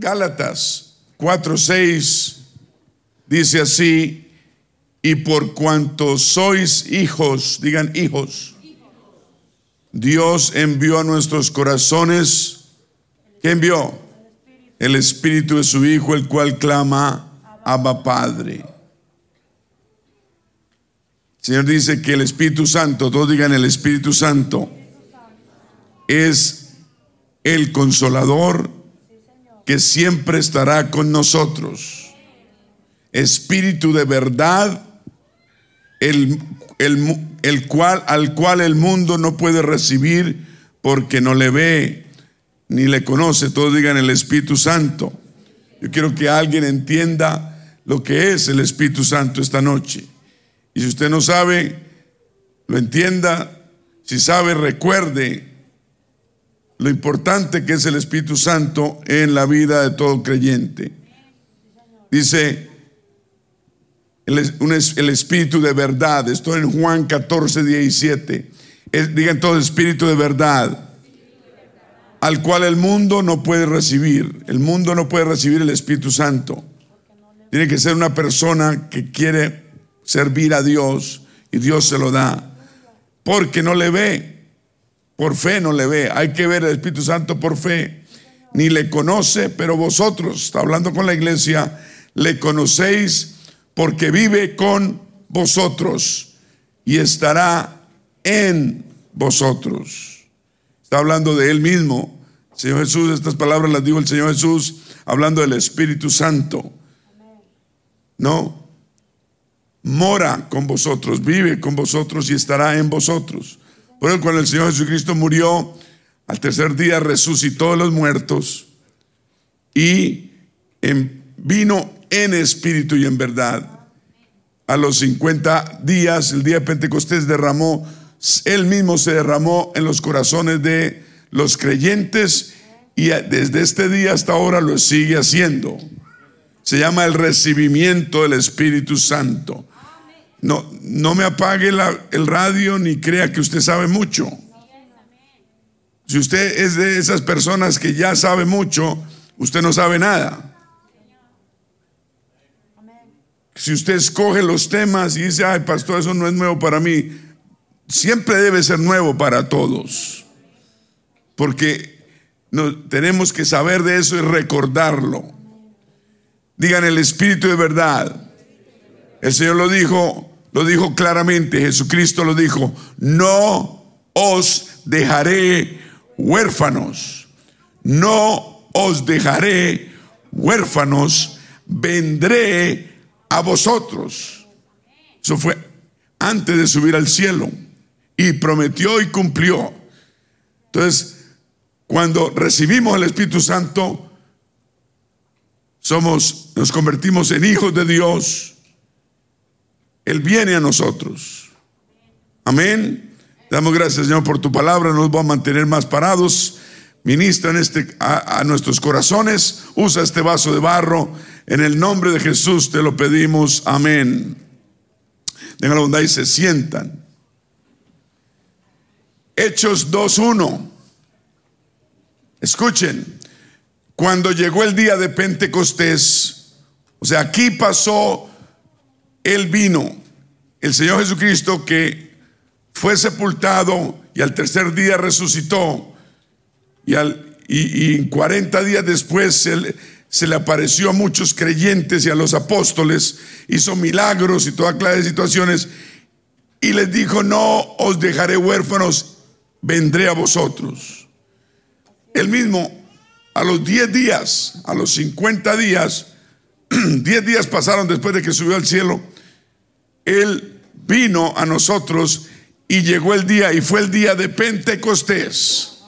Gálatas 4:6 dice así, y por cuanto sois hijos, digan hijos, Dios envió a nuestros corazones, ¿qué envió? El Espíritu de su Hijo, el cual clama, Abba Padre. El Señor dice que el Espíritu Santo, todos digan el Espíritu Santo, es el consolador que siempre estará con nosotros. Espíritu de verdad, el, el, cual, al cual el mundo no puede recibir porque no le ve ni le conoce. Todos digan el Espíritu Santo. Yo quiero que alguien entienda lo que es el Espíritu Santo esta noche. Y si usted no sabe, lo entienda. Si sabe, recuerde lo importante que es el Espíritu Santo en la vida de todo creyente. Dice el, Espíritu de verdad, esto en Juan 14, 17. digan todo Espíritu de verdad, al cual el mundo no puede recibir. El mundo no puede recibir el Espíritu Santo. Tiene que ser una persona que quiere servir a Dios y Dios se lo da. Porque no le ve, por fe no le ve. Hay que ver al Espíritu Santo por fe. Ni le conoce, pero vosotros, está hablando con la iglesia, le conocéis porque vive con vosotros y estará en vosotros. Está hablando de Él mismo. Señor Jesús, estas palabras las dijo el Señor Jesús hablando del Espíritu Santo. No, mora con vosotros, vive con vosotros y estará en vosotros. Cuando el Señor Jesucristo murió, al tercer día resucitó de los muertos y vino en espíritu y en verdad. A los 50 días, el día de Pentecostés derramó, él mismo se derramó en los corazones de los creyentes y desde este día hasta ahora lo sigue haciendo. Se llama el recibimiento del Espíritu Santo. No, no me apague el radio ni crea que usted sabe mucho. Si usted es de esas personas que ya sabe mucho, usted no sabe nada. Si usted escoge los temas y dice, ay, pastor, eso no es nuevo para mí, siempre debe ser nuevo para todos. Porque no, tenemos que saber de eso y recordarlo. Digan el Espíritu de verdad. El Señor lo dijo lo dijo claramente, Jesucristo lo dijo, no os dejaré huérfanos, no os dejaré huérfanos, vendré a vosotros. Eso fue antes de subir al cielo y prometió y cumplió. Entonces, cuando recibimos el Espíritu Santo, somos, nos convertimos en hijos de Dios él viene a nosotros. Amén. Damos gracias, Señor, por tu palabra. Nos va a mantener más parados. Ministra en este, a, nuestros corazones. Usa este vaso de barro. En el nombre de Jesús te lo pedimos. Amén. Tengan la bondad y se sientan. Hechos 2.1. Escuchen. Cuando llegó el día de Pentecostés, o sea, aquí pasó él vino, el Señor Jesucristo que fue sepultado y al tercer día resucitó y, al, y, 40 días después se, le apareció a muchos creyentes y a los apóstoles, hizo milagros y toda clase de situaciones y les dijo, no os dejaré huérfanos, vendré a vosotros. Él mismo, a los 10 días, a los 50 días, Diez días pasaron después de que subió al cielo. Él vino a nosotros y llegó el día, y fue el día de Pentecostés.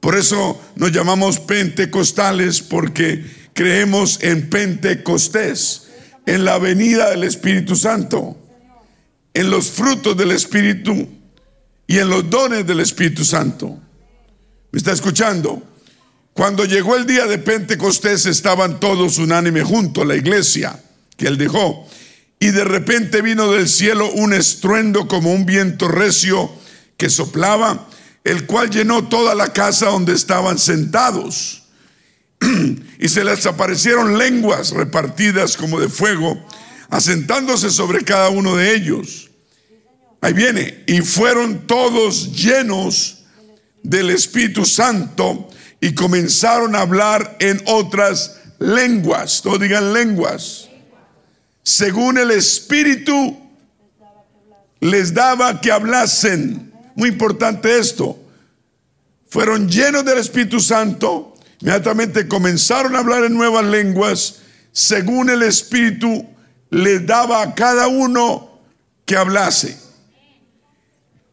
Por eso nos llamamos pentecostales, porque creemos en Pentecostés, en la venida del Espíritu Santo, en los frutos del Espíritu y en los dones del Espíritu Santo. ¿Me está escuchando? Cuando llegó el día de Pentecostés estaban todos unánime junto a la iglesia que él dejó. Y de repente vino del cielo un estruendo como un viento recio que soplaba, el cual llenó toda la casa donde estaban sentados. y se les aparecieron lenguas repartidas como de fuego, asentándose sobre cada uno de ellos. Ahí viene, y fueron todos llenos del Espíritu Santo y comenzaron a hablar en otras lenguas. Todos digan lenguas. Según el Espíritu les daba que hablasen. Muy importante esto. Fueron llenos del Espíritu Santo. Inmediatamente comenzaron a hablar en nuevas lenguas. Según el Espíritu les daba a cada uno que hablase.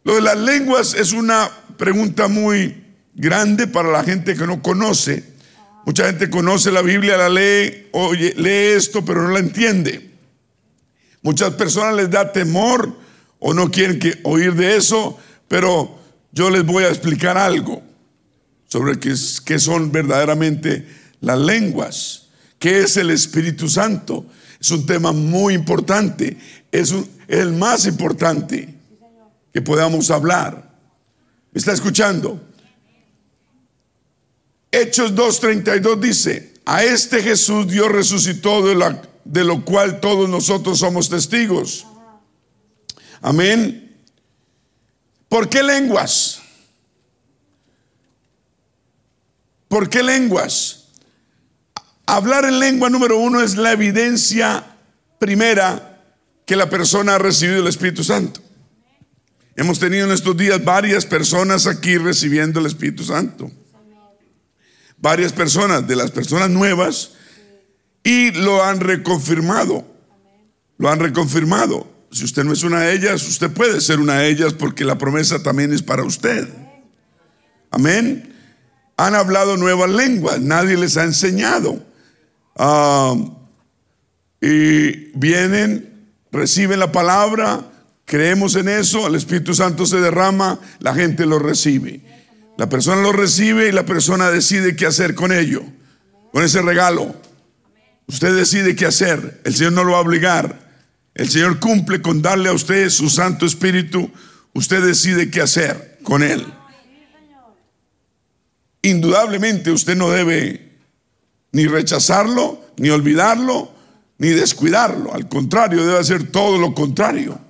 Lo de las lenguas es una pregunta muy grande para la gente que no conoce. Mucha gente conoce la Biblia, la lee, oye, lee esto, pero no la entiende. Muchas personas les da temor o no quieren oír de eso, pero yo les voy a explicar algo sobre qué, qué son verdaderamente las lenguas, qué es el Espíritu Santo. Es un tema muy importante, es el más importante que podamos hablar. ¿Me está escuchando? Hechos 2.32 dice, a este Jesús Dios resucitó de, la, de lo cual todos nosotros somos testigos. Amén. ¿Por qué lenguas? ¿Por qué lenguas? Hablar en lengua número uno es la evidencia primera que la persona ha recibido el Espíritu Santo. Hemos tenido en estos días varias personas aquí recibiendo el Espíritu Santo. Varias personas, de las personas nuevas, y lo han reconfirmado. Lo han reconfirmado. Si usted no es una de ellas, usted puede ser una de ellas porque la promesa también es para usted. Amén. Han hablado nuevas lenguas, nadie les ha enseñado. Y vienen, reciben la palabra, Creemos en eso, el Espíritu Santo se derrama, la gente lo recibe. La persona lo recibe y la persona decide qué hacer con ello, con ese regalo. Usted decide qué hacer, el Señor no lo va a obligar. El Señor cumple con darle a usted su Santo Espíritu, usted decide qué hacer con él. Indudablemente usted no debe ni rechazarlo, ni olvidarlo, ni descuidarlo. Al contrario, debe hacer todo lo contrario.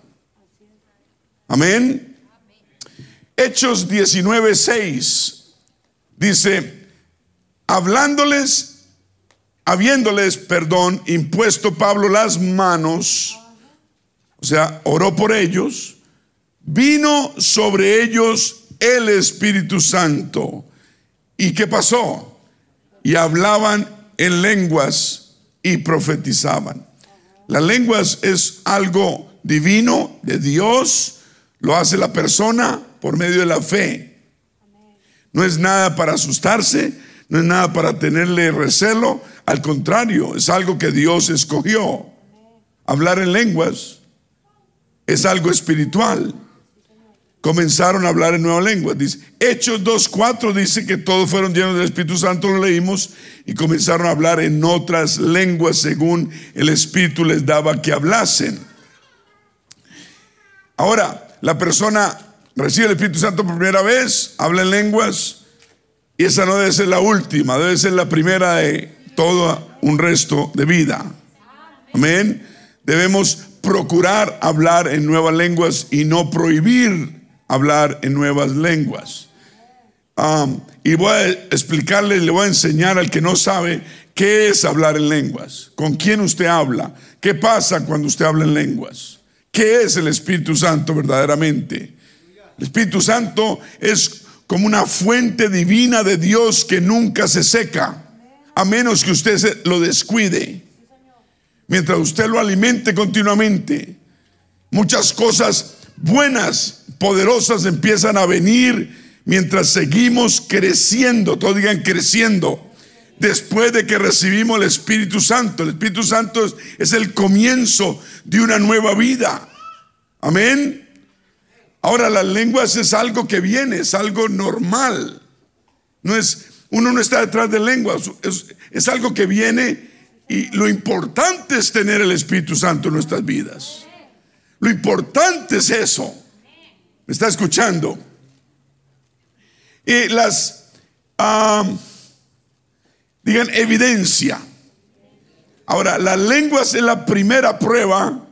Amén. Hechos 19:6 dice, hablándoles, habiéndoles, perdón, impuesto Pablo las manos, o sea, oró por ellos, vino sobre ellos el Espíritu Santo. ¿Y qué pasó? Y hablaban en lenguas y profetizaban. Las lenguas es algo divino de Dios lo hace la persona por medio de la fe. No es nada para asustarse, no es nada para tenerle recelo, al contrario, es algo que Dios escogió. Hablar en lenguas es algo espiritual. Comenzaron a hablar en nueva lengua. Dice, Hechos 2.4 dice que todos fueron llenos del Espíritu Santo, lo leímos, y comenzaron a hablar en otras lenguas según el Espíritu les daba que hablasen. Ahora, la persona recibe el Espíritu Santo por primera vez, habla en lenguas, y esa no debe ser la última, debe ser la primera de todo un resto de vida. Amén. Debemos procurar hablar en nuevas lenguas y no prohibir hablar en nuevas lenguas. y voy a explicarle, le voy a enseñar al que no sabe qué es hablar en lenguas, con quién usted habla, qué pasa cuando usted habla en lenguas. ¿Qué es el Espíritu Santo verdaderamente? El Espíritu Santo es como una fuente divina de Dios que nunca se seca, a menos que usted lo descuide. Mientras usted lo alimente continuamente, muchas cosas buenas, poderosas empiezan a venir mientras seguimos creciendo, todos digan creciendo, después de que recibimos el Espíritu Santo. El Espíritu Santo es, el comienzo de una nueva vida. Amén. Ahora las lenguas es algo que viene, es algo normal. No es, uno no está detrás de lenguas, es, es algo que viene y lo importante es tener el Espíritu Santo en nuestras vidas. Lo importante es eso. ¿Me está escuchando? Y las... Digan evidencia. Ahora, las lenguas es la primera prueba,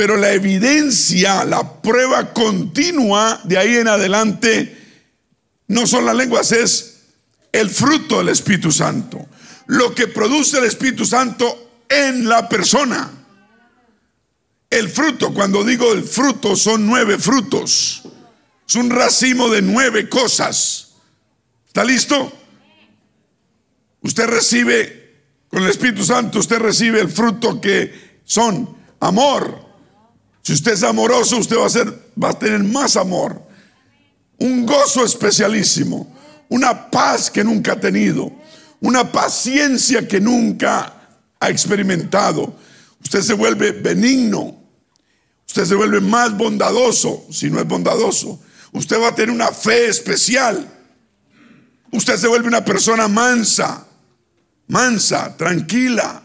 pero la evidencia, la prueba continua de ahí en adelante, no son las lenguas, es el fruto del Espíritu Santo. Lo que produce el Espíritu Santo en la persona. El fruto, cuando digo el fruto, son nueve frutos. Es un racimo de nueve cosas. ¿Está listo? Usted recibe, con el Espíritu Santo, usted recibe el fruto que son amor. Si usted es amoroso, usted va a, ser, va a tener más amor. Un gozo especialísimo. Una paz que nunca ha tenido. Una paciencia que nunca ha experimentado. Usted se vuelve benigno. Usted se vuelve más bondadoso, si no es bondadoso. Usted va a tener una fe especial. Usted se vuelve una persona mansa mansa, tranquila.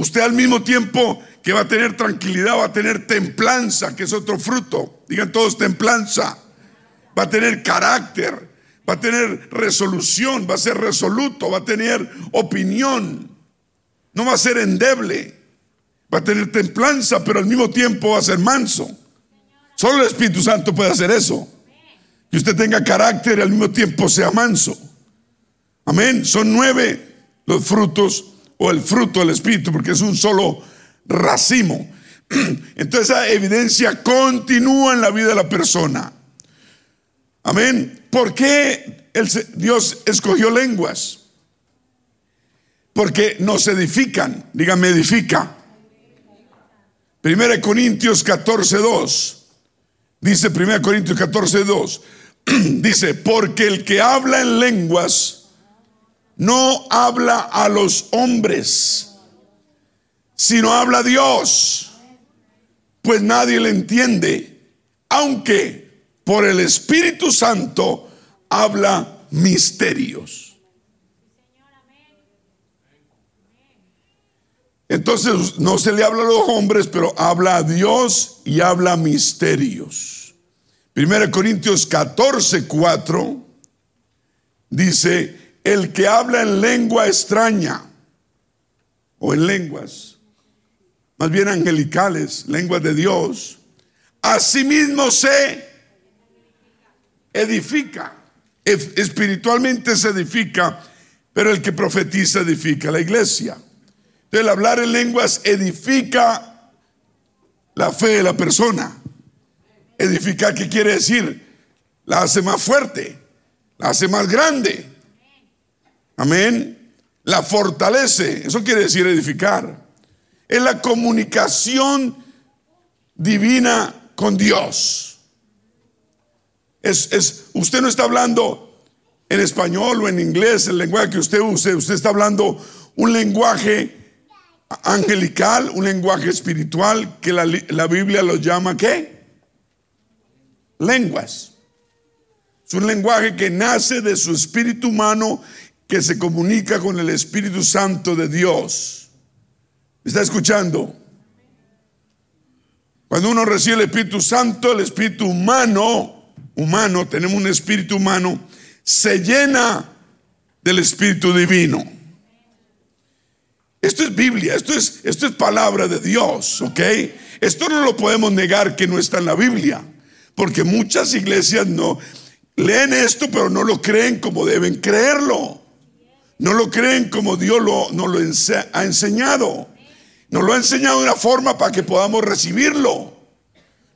Usted al mismo tiempo que va a tener tranquilidad, va a tener templanza, que es otro fruto. Digan todos templanza. Va a tener carácter, va a tener resolución, va a ser resoluto, va a tener opinión. No va a ser endeble. Va a tener templanza, pero al mismo tiempo va a ser manso. Solo el Espíritu Santo puede hacer eso. Que usted tenga carácter y al mismo tiempo sea manso. Amén. Son nueve los frutos o el fruto del Espíritu, porque es un solo racimo. Entonces esa evidencia continúa en la vida de la persona. Amén. ¿Por qué Dios escogió lenguas? Porque nos edifican. Dígame, edifica. Primera Corintios 14, 2. Dice Primera Corintios 14, 2. Dice, porque el que habla en lenguas no habla a los hombres, sino habla a Dios, pues nadie le entiende, aunque por el Espíritu Santo habla misterios. Entonces no se le habla a los hombres, pero habla a Dios y habla misterios. 1 Corintios 14, 4 dice, el que habla en lengua extraña o en lenguas, más bien angelicales, lenguas de Dios, asimismo se edifica, espiritualmente se edifica, pero el que profetiza edifica la iglesia. Entonces el hablar en lenguas edifica la fe de la persona. Edificar, ¿qué quiere decir? La hace más fuerte, la hace más grande. Amén. La fortalece. Eso quiere decir edificar. Es la comunicación divina con Dios. Es, es, usted no está hablando en español o en inglés, el lenguaje que usted use. Usted está hablando un lenguaje angelical, un lenguaje espiritual que la, la Biblia lo llama ¿qué? Lenguas. Es un lenguaje que nace de su espíritu humano que se comunica con el Espíritu Santo de Dios. está escuchando? Cuando uno recibe el Espíritu Santo, el Espíritu humano, humano, tenemos un Espíritu humano, se llena del Espíritu Divino. Esto es Biblia, esto es, esto es palabra de Dios, ¿ok? Esto no lo podemos negar que no está en la Biblia, porque muchas iglesias no leen esto, pero no lo creen como deben creerlo. No lo creen como Dios lo, nos lo ha enseñado. Nos lo ha enseñado de una forma para que podamos recibirlo.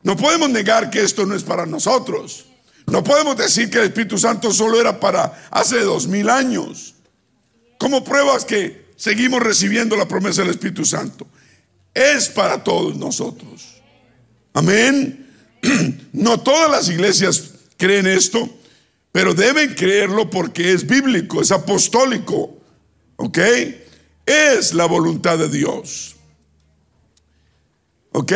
No podemos negar que esto no es para nosotros. No podemos decir que el Espíritu Santo solo era para hace dos mil años. Como pruebas que seguimos recibiendo la promesa del Espíritu Santo. Es para todos nosotros. Amén. No todas las iglesias creen esto. Pero deben creerlo porque es bíblico, es apostólico. ¿Ok? Es la voluntad de Dios. ¿Ok?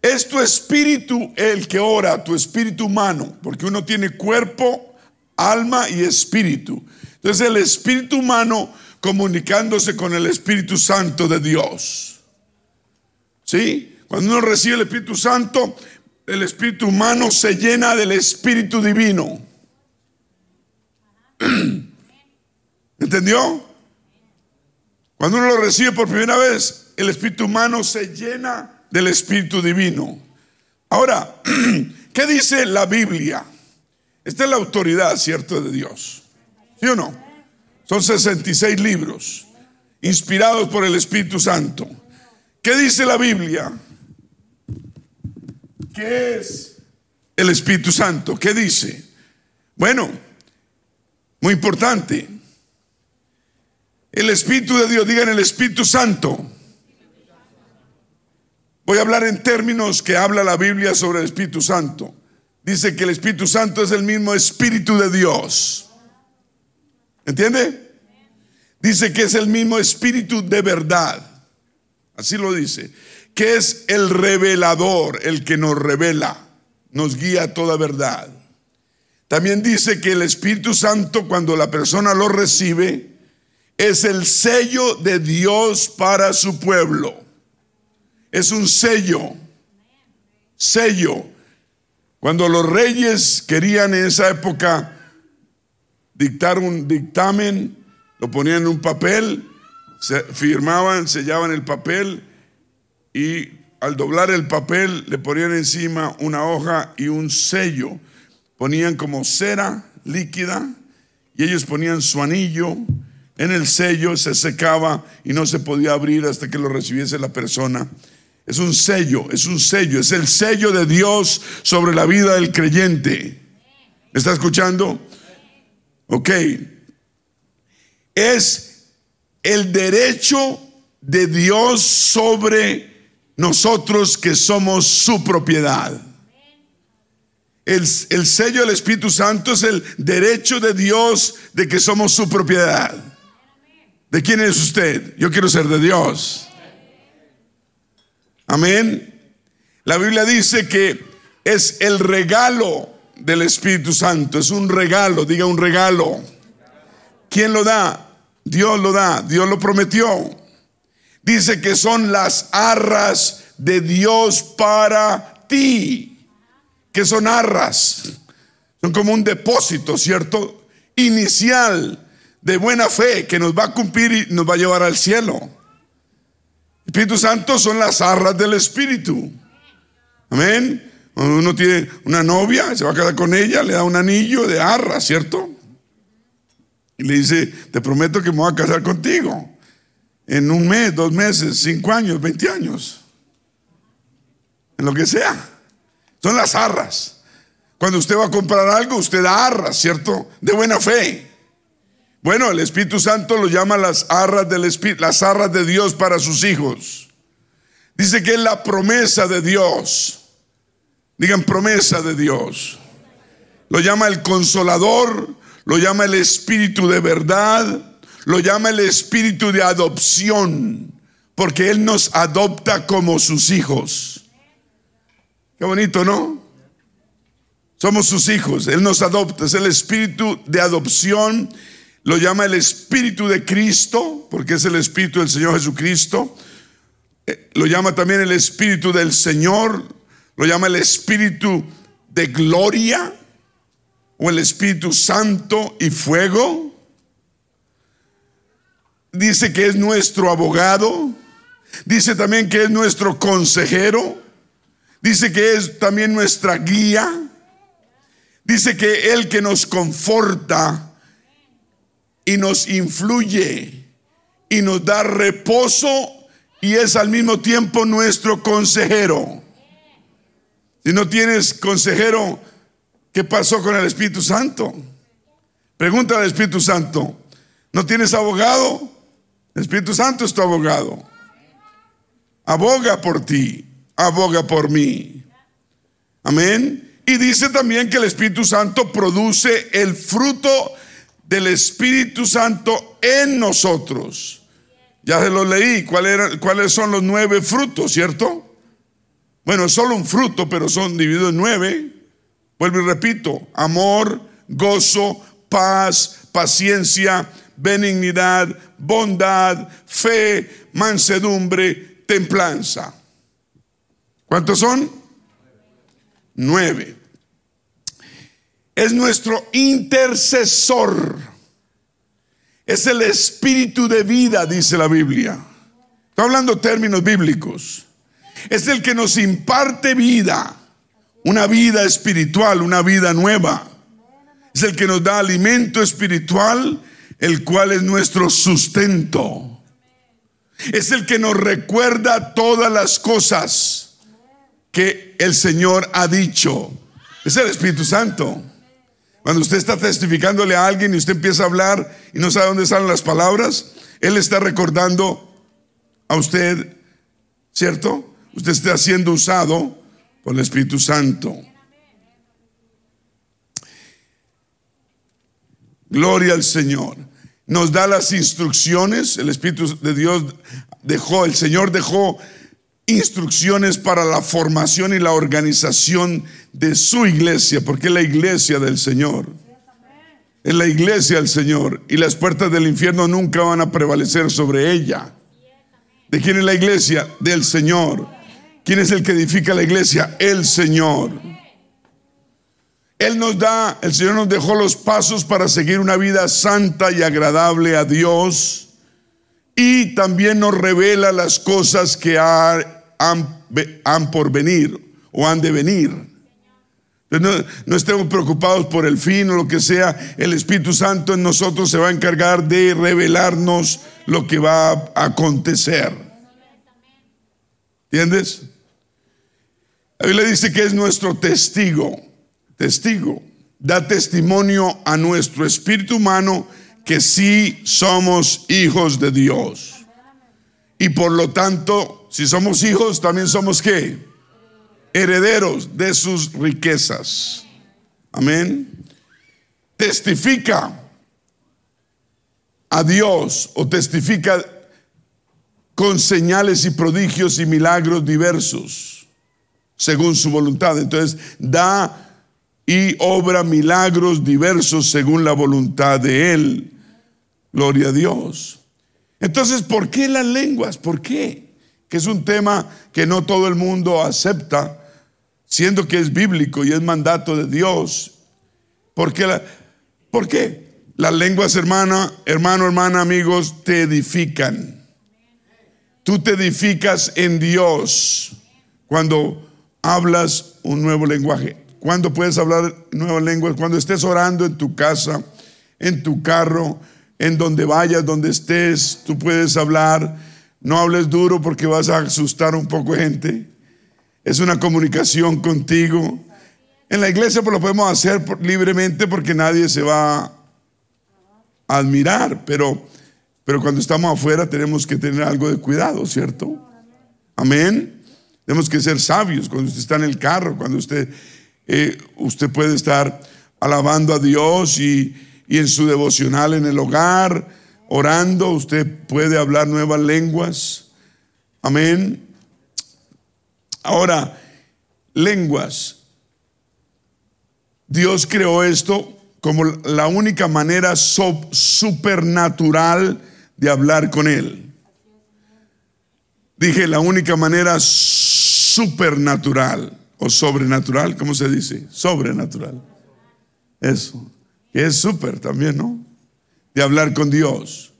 Es tu espíritu el que ora, tu espíritu humano, porque uno tiene cuerpo, alma y espíritu. Entonces el espíritu humano comunicándose con el Espíritu Santo de Dios. ¿Sí? Cuando uno recibe el Espíritu Santo, el espíritu humano se llena del espíritu divino. ¿Entendió? Cuando uno lo recibe por primera vez, el espíritu humano se llena del espíritu divino. Ahora, ¿qué dice la Biblia? Esta es la autoridad, ¿cierto?, de Dios. ¿Sí o no? Son 66 libros inspirados por el Espíritu Santo. ¿Qué dice la Biblia? ¿Qué es el Espíritu Santo? ¿Qué dice? Bueno, muy importante. El Espíritu de Dios, digan el Espíritu Santo. Voy a hablar en términos que habla la Biblia sobre el Espíritu Santo. Dice que el Espíritu Santo es el mismo Espíritu de Dios. ¿Entiende? Dice que es el mismo Espíritu de verdad. Así lo dice. Que es el revelador, el que nos revela, nos guía a toda verdad. También dice que el Espíritu Santo, cuando la persona lo recibe, es el sello de Dios para su pueblo. Es un sello. Sello. Cuando los reyes querían en esa época dictar un dictamen, lo ponían en un papel, se firmaban, sellaban el papel y al doblar el papel le ponían encima una hoja y un sello. Ponían como cera líquida y ellos ponían su anillo en el sello, se secaba y no se podía abrir hasta que lo recibiese la persona. Es un sello, es un sello, es el sello de Dios sobre la vida del creyente. ¿Me está escuchando? Ok. Es el derecho de Dios sobre nosotros que somos su propiedad. El, sello del Espíritu Santo es el derecho de Dios de que somos su propiedad. ¿De quién es usted? Yo quiero ser de Dios. Amén. La Biblia dice que es el regalo del Espíritu Santo. Es un regalo, diga un regalo. ¿Quién lo da? Dios lo da, Dios lo prometió. Dice que son las arras de Dios para ti. que son arras? Son como un depósito, ¿cierto? Inicial de buena fe que nos va a cumplir y nos va a llevar al cielo. Espíritu Santo son las arras del Espíritu. Amén. Cuando uno tiene una novia, se va a casar con ella, le da un anillo de arra, ¿cierto? Y le dice, te prometo que me voy a casar contigo. En un mes, dos meses, cinco años, veinte años. En lo que sea. Son las arras. Cuando usted va a comprar algo, usted da arras, ¿cierto? De buena fe. Bueno, el Espíritu Santo lo llama las arras del Espíritu, las arras de Dios para sus hijos. Dice que es la promesa de Dios. Digan promesa de Dios. Lo llama el consolador, lo llama el espíritu de verdad, lo llama el espíritu de adopción, porque Él nos adopta como sus hijos. Qué bonito, ¿no? Somos sus hijos, Él nos adopta, es el espíritu de adopción, lo llama el espíritu de Cristo, porque es el espíritu del Señor Jesucristo, eh, lo llama también el espíritu del Señor, lo llama el Espíritu de gloria o el Espíritu Santo y fuego. Dice que es nuestro abogado. Dice también que es nuestro consejero. Dice que es también nuestra guía. Dice que el que nos conforta y nos influye y nos da reposo y es al mismo tiempo nuestro consejero. Si no tienes consejero, ¿qué pasó con el Espíritu Santo? Pregunta al Espíritu Santo. ¿No tienes abogado? El Espíritu Santo es tu abogado. Aboga por ti, aboga por mí. Amén. Y dice también que el Espíritu Santo produce el fruto del Espíritu Santo en nosotros. Ya se lo leí, ¿cuáles son los nueve frutos, cierto? Bueno, solo un fruto, pero son divididos en nueve. Vuelvo y repito, amor, gozo, paz, paciencia, benignidad, bondad, fe, mansedumbre, templanza. ¿Cuántos son? Nueve. Es nuestro intercesor. Es el espíritu de vida, dice la Biblia. Estoy hablando términos bíblicos. Es el que nos imparte vida, una vida espiritual, una vida nueva. Es el que nos da alimento espiritual, el cual es nuestro sustento. Es el que nos recuerda todas las cosas que el Señor ha dicho. Es el Espíritu Santo. Cuando usted está testificándole a alguien y usted empieza a hablar y no sabe dónde salen las palabras, Él está recordando a usted, ¿cierto? Usted está siendo usado por el Espíritu Santo. Gloria al Señor. Nos da las instrucciones, el Espíritu de Dios dejó, el Señor dejó instrucciones para la formación y la organización de su iglesia, porque es la iglesia del Señor. Es la iglesia del Señor y las puertas del infierno nunca van a prevalecer sobre ella. ¿De quién es la iglesia? Del Señor. ¿Quién es el que edifica la iglesia? El Señor. Él nos da, el Señor nos dejó los pasos para seguir una vida santa y agradable a Dios. Y también nos revela las cosas que han, han por venir o han de venir. No, no, estemos preocupados por el fin o lo que sea. El Espíritu Santo en nosotros se va a encargar de revelarnos lo que va a acontecer. ¿Entiendes? La Biblia dice que es nuestro testigo. Testigo. Da testimonio a nuestro espíritu humano que sí somos hijos de Dios. Y por lo tanto, si somos hijos, también somos qué? Herederos de sus riquezas. Amén. Testifica a Dios o testifica con señales y prodigios y milagros diversos, según su voluntad. Entonces, da y obra milagros diversos según la voluntad de Él. Gloria a Dios. Entonces, ¿por qué las lenguas? ¿Por qué? Que es un tema que no todo el mundo acepta, siendo que es bíblico y es mandato de Dios. ¿Por qué? La, ¿Por qué? Las lenguas, hermana, hermano, hermana, amigos, te edifican. Tú te edificas en Dios cuando hablas un nuevo lenguaje. Cuando puedes hablar nuevas lenguas, cuando estés orando en tu casa, en tu carro, en donde vayas, donde estés, tú puedes hablar. No hables duro porque vas a asustar un poco gente. Es una comunicación contigo. En la iglesia pues lo podemos hacer libremente porque nadie se va a admirar, pero, pero cuando estamos afuera tenemos que tener algo de cuidado, ¿cierto? Amén. Tenemos que ser sabios cuando usted está en el carro, cuando usted, eh, usted puede estar alabando a Dios y, y en su devocional en el hogar, orando, usted puede hablar nuevas lenguas. Amén. Ahora, lenguas. Dios creó esto como la única manera supernatural de hablar con Él. Dije la única manera supernatural sobrenatural, ¿cómo se dice? Sobrenatural. Eso es súper también, ¿no? De hablar con Dios.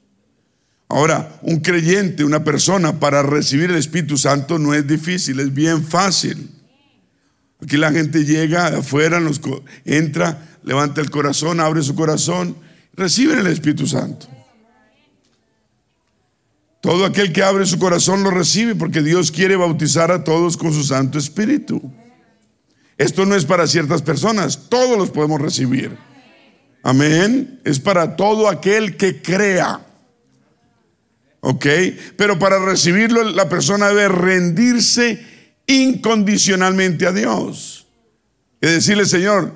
Ahora, un creyente, una persona, para recibir el Espíritu Santo no es difícil, es bien fácil. Aquí la gente llega afuera, entra, levanta el corazón, abre su corazón, reciben el Espíritu Santo. Todo aquel que abre su corazón lo recibe porque Dios quiere bautizar a todos con su Santo Espíritu. Esto no es para ciertas personas, todos los podemos recibir. Amén. Es para todo aquel que crea. ¿Ok? Pero para recibirlo la persona debe rendirse incondicionalmente a Dios. Es decirle, Señor,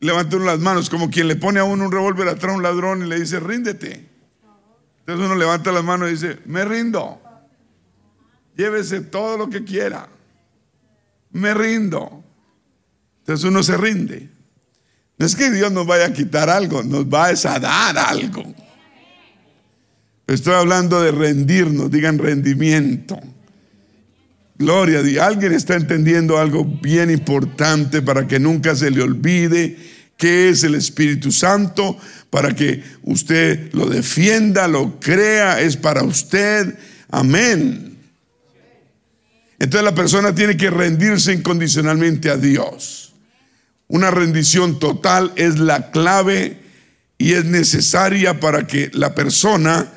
levante uno las manos como quien le pone a uno un revólver atrás a un ladrón y le dice, ríndete. Entonces uno levanta las manos y dice, me rindo. Llévese todo lo que quiera. Me rindo. Entonces uno se rinde. No es que Dios nos vaya a quitar algo, nos va a dar algo. Estoy hablando de rendirnos, digan rendimiento. Gloria a Dios. Alguien está entendiendo algo bien importante para que nunca se le olvide qué es el Espíritu Santo, para que usted lo defienda, lo crea, es para usted. Amén. Entonces la persona tiene que rendirse incondicionalmente a Dios. Una rendición total es la clave y es necesaria para que la persona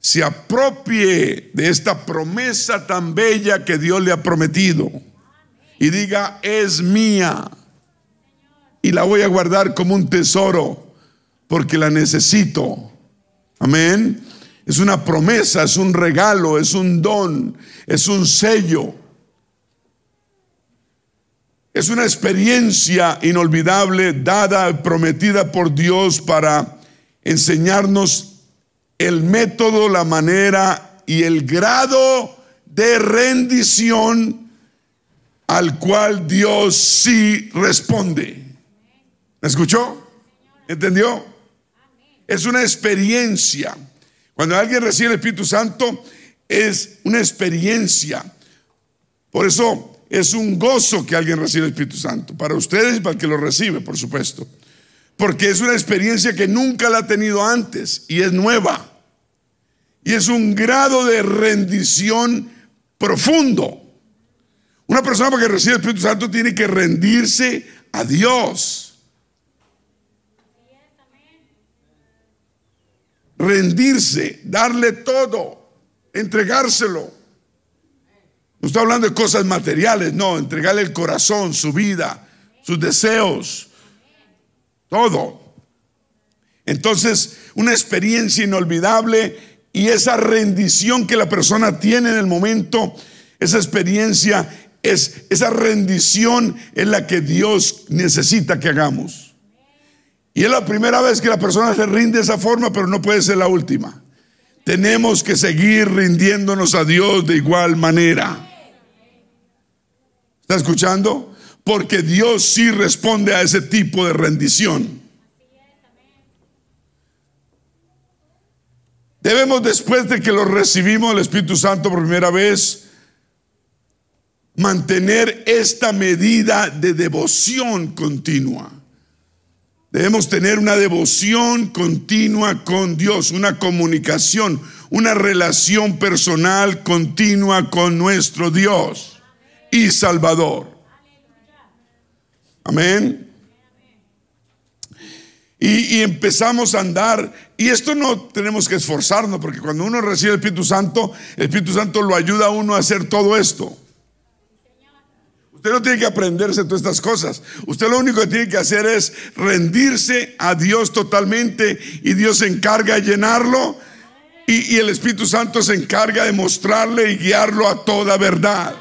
se apropie de esta promesa tan bella que Dios le ha prometido y diga, es mía y la voy a guardar como un tesoro porque la necesito. Amén. Es una promesa, es un regalo, es un don, es un sello. Es una experiencia inolvidable dada, prometida por Dios para enseñarnos el método, la manera y el grado de rendición al cual Dios sí responde. ¿Me escuchó? ¿Entendió? Es una experiencia. Cuando alguien recibe el Espíritu Santo, es una experiencia. Por eso es un gozo que alguien reciba el Espíritu Santo. Para ustedes y para el que lo recibe, por supuesto. Porque es una experiencia que nunca la ha tenido antes y es nueva. Y es un grado de rendición profundo. Una persona para que reciba el Espíritu Santo tiene que rendirse a Dios. Rendirse, darle todo, entregárselo. No estoy hablando de cosas materiales, no, entregarle el corazón, su vida, sus deseos, todo. Entonces, una experiencia inolvidable y esa rendición que la persona tiene en el momento, esa experiencia, es, esa rendición es la que Dios necesita que hagamos. Y es la primera vez que la persona se rinde de esa forma, pero no puede ser la última. Tenemos que seguir rindiéndonos a Dios de igual manera. ¿Está escuchando? Porque Dios sí responde a ese tipo de rendición. Debemos después de que lo recibimos el Espíritu Santo por primera vez, mantener esta medida de devoción continua. Debemos tener una devoción continua con Dios, una comunicación, una relación personal continua con nuestro Dios y Salvador. Amén. Y, empezamos a andar. Y esto no tenemos que esforzarnos, porque cuando uno recibe el Espíritu Santo, el Espíritu Santo lo ayuda a uno a hacer todo esto. Usted no tiene que aprenderse todas estas cosas. Usted lo único que tiene que hacer es rendirse a Dios totalmente y Dios se encarga de llenarlo y, el Espíritu Santo se encarga de mostrarle y guiarlo a toda verdad.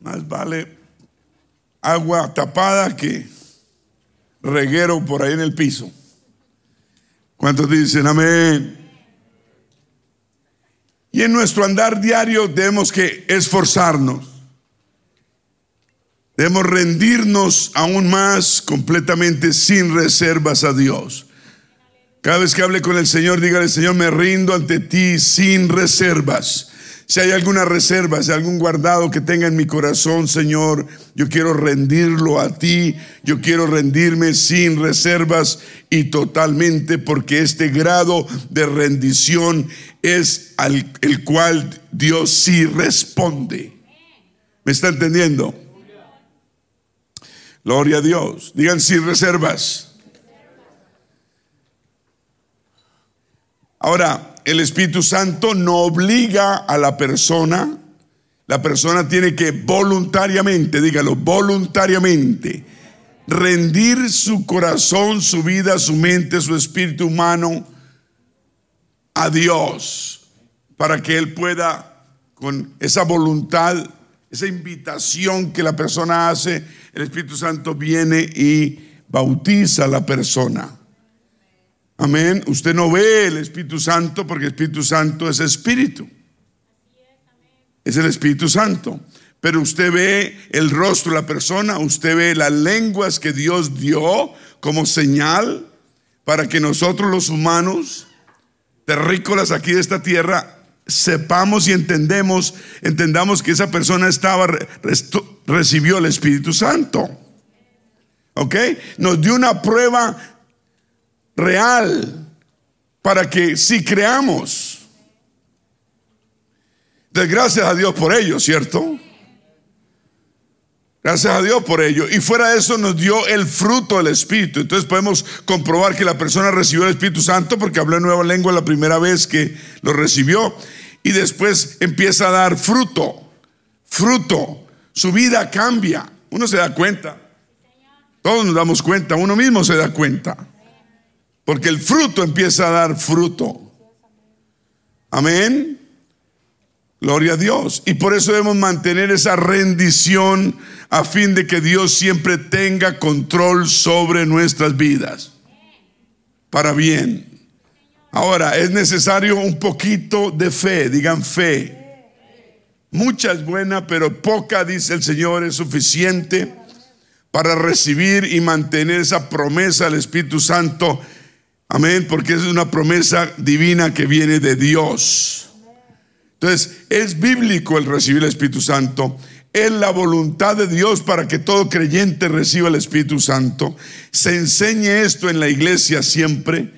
Más vale agua tapada que reguero por ahí en el piso. ¿Cuántos dicen amén? Y en nuestro andar diario tenemos que esforzarnos. Debemos rendirnos aún más completamente sin reservas a Dios. Cada vez que hable con el Señor, dígale, Señor, me rindo ante ti sin reservas. Si hay alguna reserva, si hay algún guardado que tenga en mi corazón, Señor, yo quiero rendirlo a ti. Yo quiero rendirme sin reservas y totalmente porque este grado de rendición es al el cual Dios sí responde. ¿Me está entendiendo? Gloria a Dios. Digan sin reservas. Ahora, el Espíritu Santo no obliga a la persona, la persona tiene que voluntariamente, dígalo, voluntariamente, rendir su corazón, su vida, su mente, su espíritu humano a Dios, para que Él pueda, con esa voluntad, esa invitación que la persona hace, el Espíritu Santo viene y bautiza a la persona. Amén. Usted no ve el Espíritu Santo porque el Espíritu Santo es espíritu. Es el Espíritu Santo. Pero usted ve el rostro de la persona, usted ve las lenguas que Dios dio como señal para que nosotros los humanos terrícolas aquí de esta tierra, sepamos y entendemos, entendamos que esa persona estaba, recibió el Espíritu Santo. ¿Ok? Nos dio una prueba real para que si creamos. De gracias a Dios por ello, ¿cierto? Gracias a Dios por ello. Y fuera de eso nos dio el fruto del Espíritu. Entonces podemos comprobar que la persona recibió el Espíritu Santo porque habló en nueva lengua la primera vez que lo recibió. Y después empieza a dar fruto. Fruto. Su vida cambia. Uno se da cuenta. Todos nos damos cuenta. Uno mismo se da cuenta. Porque el fruto empieza a dar fruto. Amén. Gloria a Dios. Y por eso debemos mantener esa rendición a fin de que Dios siempre tenga control sobre nuestras vidas. Para bien. Ahora, es necesario un poquito de fe, digan fe. Mucha es buena, pero poca, dice el Señor, es suficiente para recibir y mantener esa promesa del Espíritu Santo. Amén, porque es una promesa divina que viene de Dios. Entonces, es bíblico el recibir el Espíritu Santo. Es la voluntad de Dios para que todo creyente reciba el Espíritu Santo. Se enseñe esto en la iglesia siempre,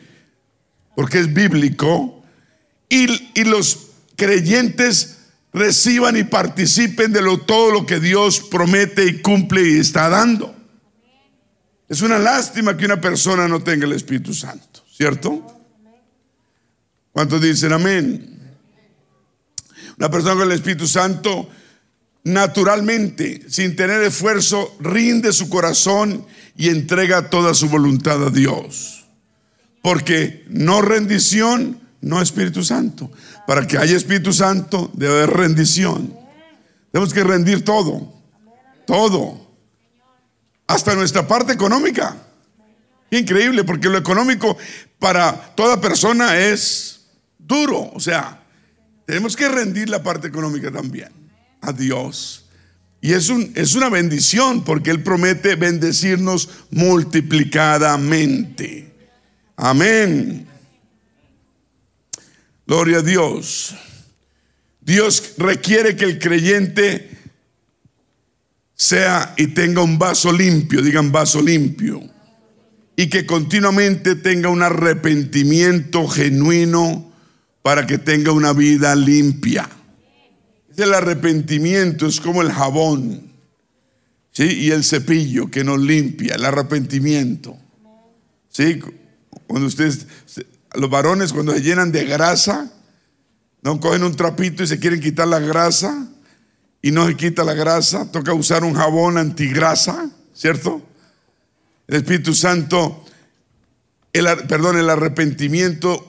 porque es bíblico. Y, y los creyentes reciban y participen de lo, todo lo que Dios promete y cumple y está dando. Es una lástima que una persona no tenga el Espíritu Santo, ¿cierto? ¿Cuántos dicen amén? La persona con el Espíritu Santo naturalmente, sin tener esfuerzo, rinde su corazón y entrega toda su voluntad a Dios. Porque no rendición, no Espíritu Santo. Para que haya Espíritu Santo debe haber rendición. Tenemos que rendir todo, todo, hasta nuestra parte económica. Increíble, porque lo económico para toda persona es duro, o sea, tenemos que rendir la parte económica también a Dios. Y es, un, es una bendición porque Él promete bendecirnos multiplicadamente. Amén. Gloria a Dios. Dios requiere que el creyente sea y tenga un vaso limpio, digan vaso limpio, y que continuamente tenga un arrepentimiento genuino para que tenga una vida limpia. El arrepentimiento es como el jabón ¿sí? y el cepillo que nos limpia, el arrepentimiento. ¿sí? Cuando ustedes, los varones cuando se llenan de grasa, no cogen un trapito y se quieren quitar la grasa y no se quita la grasa, toca usar un jabón antigrasa, ¿cierto? El Espíritu Santo, el, perdón, el arrepentimiento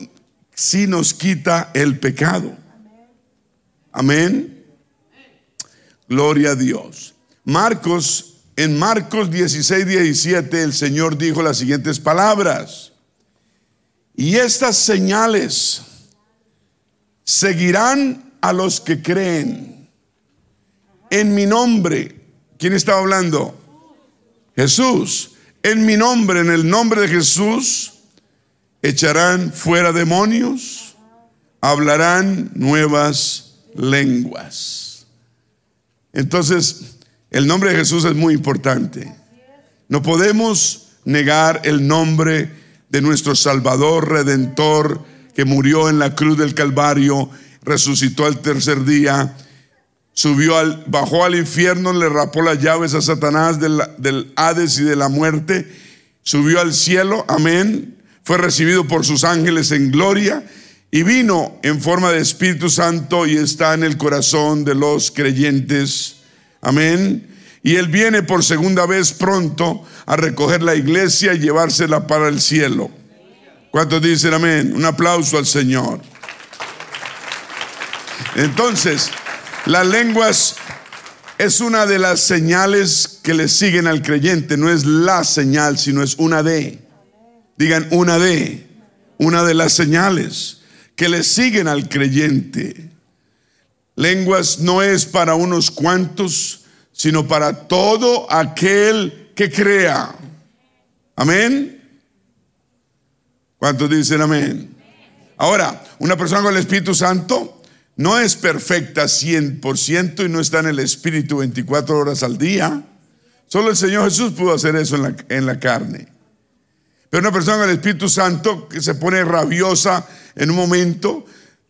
si nos quita el pecado. Amén. Gloria a Dios. Marcos, en Marcos 16, 17, el Señor dijo las siguientes palabras. Y estas señales seguirán a los que creen. En mi nombre, ¿quién estaba hablando? Jesús. En mi nombre, en el nombre de Jesús, echarán fuera demonios, hablarán nuevas lenguas. Entonces, el nombre de Jesús es muy importante. No podemos negar el nombre de nuestro Salvador Redentor que murió en la cruz del Calvario, resucitó al tercer día, subió al, bajó al infierno, le rapó las llaves a Satanás del, del Hades y de la muerte, subió al cielo, amén, fue recibido por sus ángeles en gloria y vino en forma de Espíritu Santo y está en el corazón de los creyentes. Amén. Y Él viene por segunda vez pronto a recoger la iglesia y llevársela para el cielo. ¿Cuántos dicen amén? Un aplauso al Señor. Entonces, las lenguas es una de las señales que le siguen al creyente. No es la señal, sino es una de. Digan una de, una de las señales que le siguen al creyente. Lenguas no es para unos cuantos, sino para todo aquel que crea. Amén. ¿Cuántos dicen amén? Ahora, una persona con el Espíritu Santo no es perfecta 100% y no está en el Espíritu 24 horas al día. Solo el Señor Jesús pudo hacer eso en la, en la carne. Pero una persona con el Espíritu Santo que se pone rabiosa en un momento,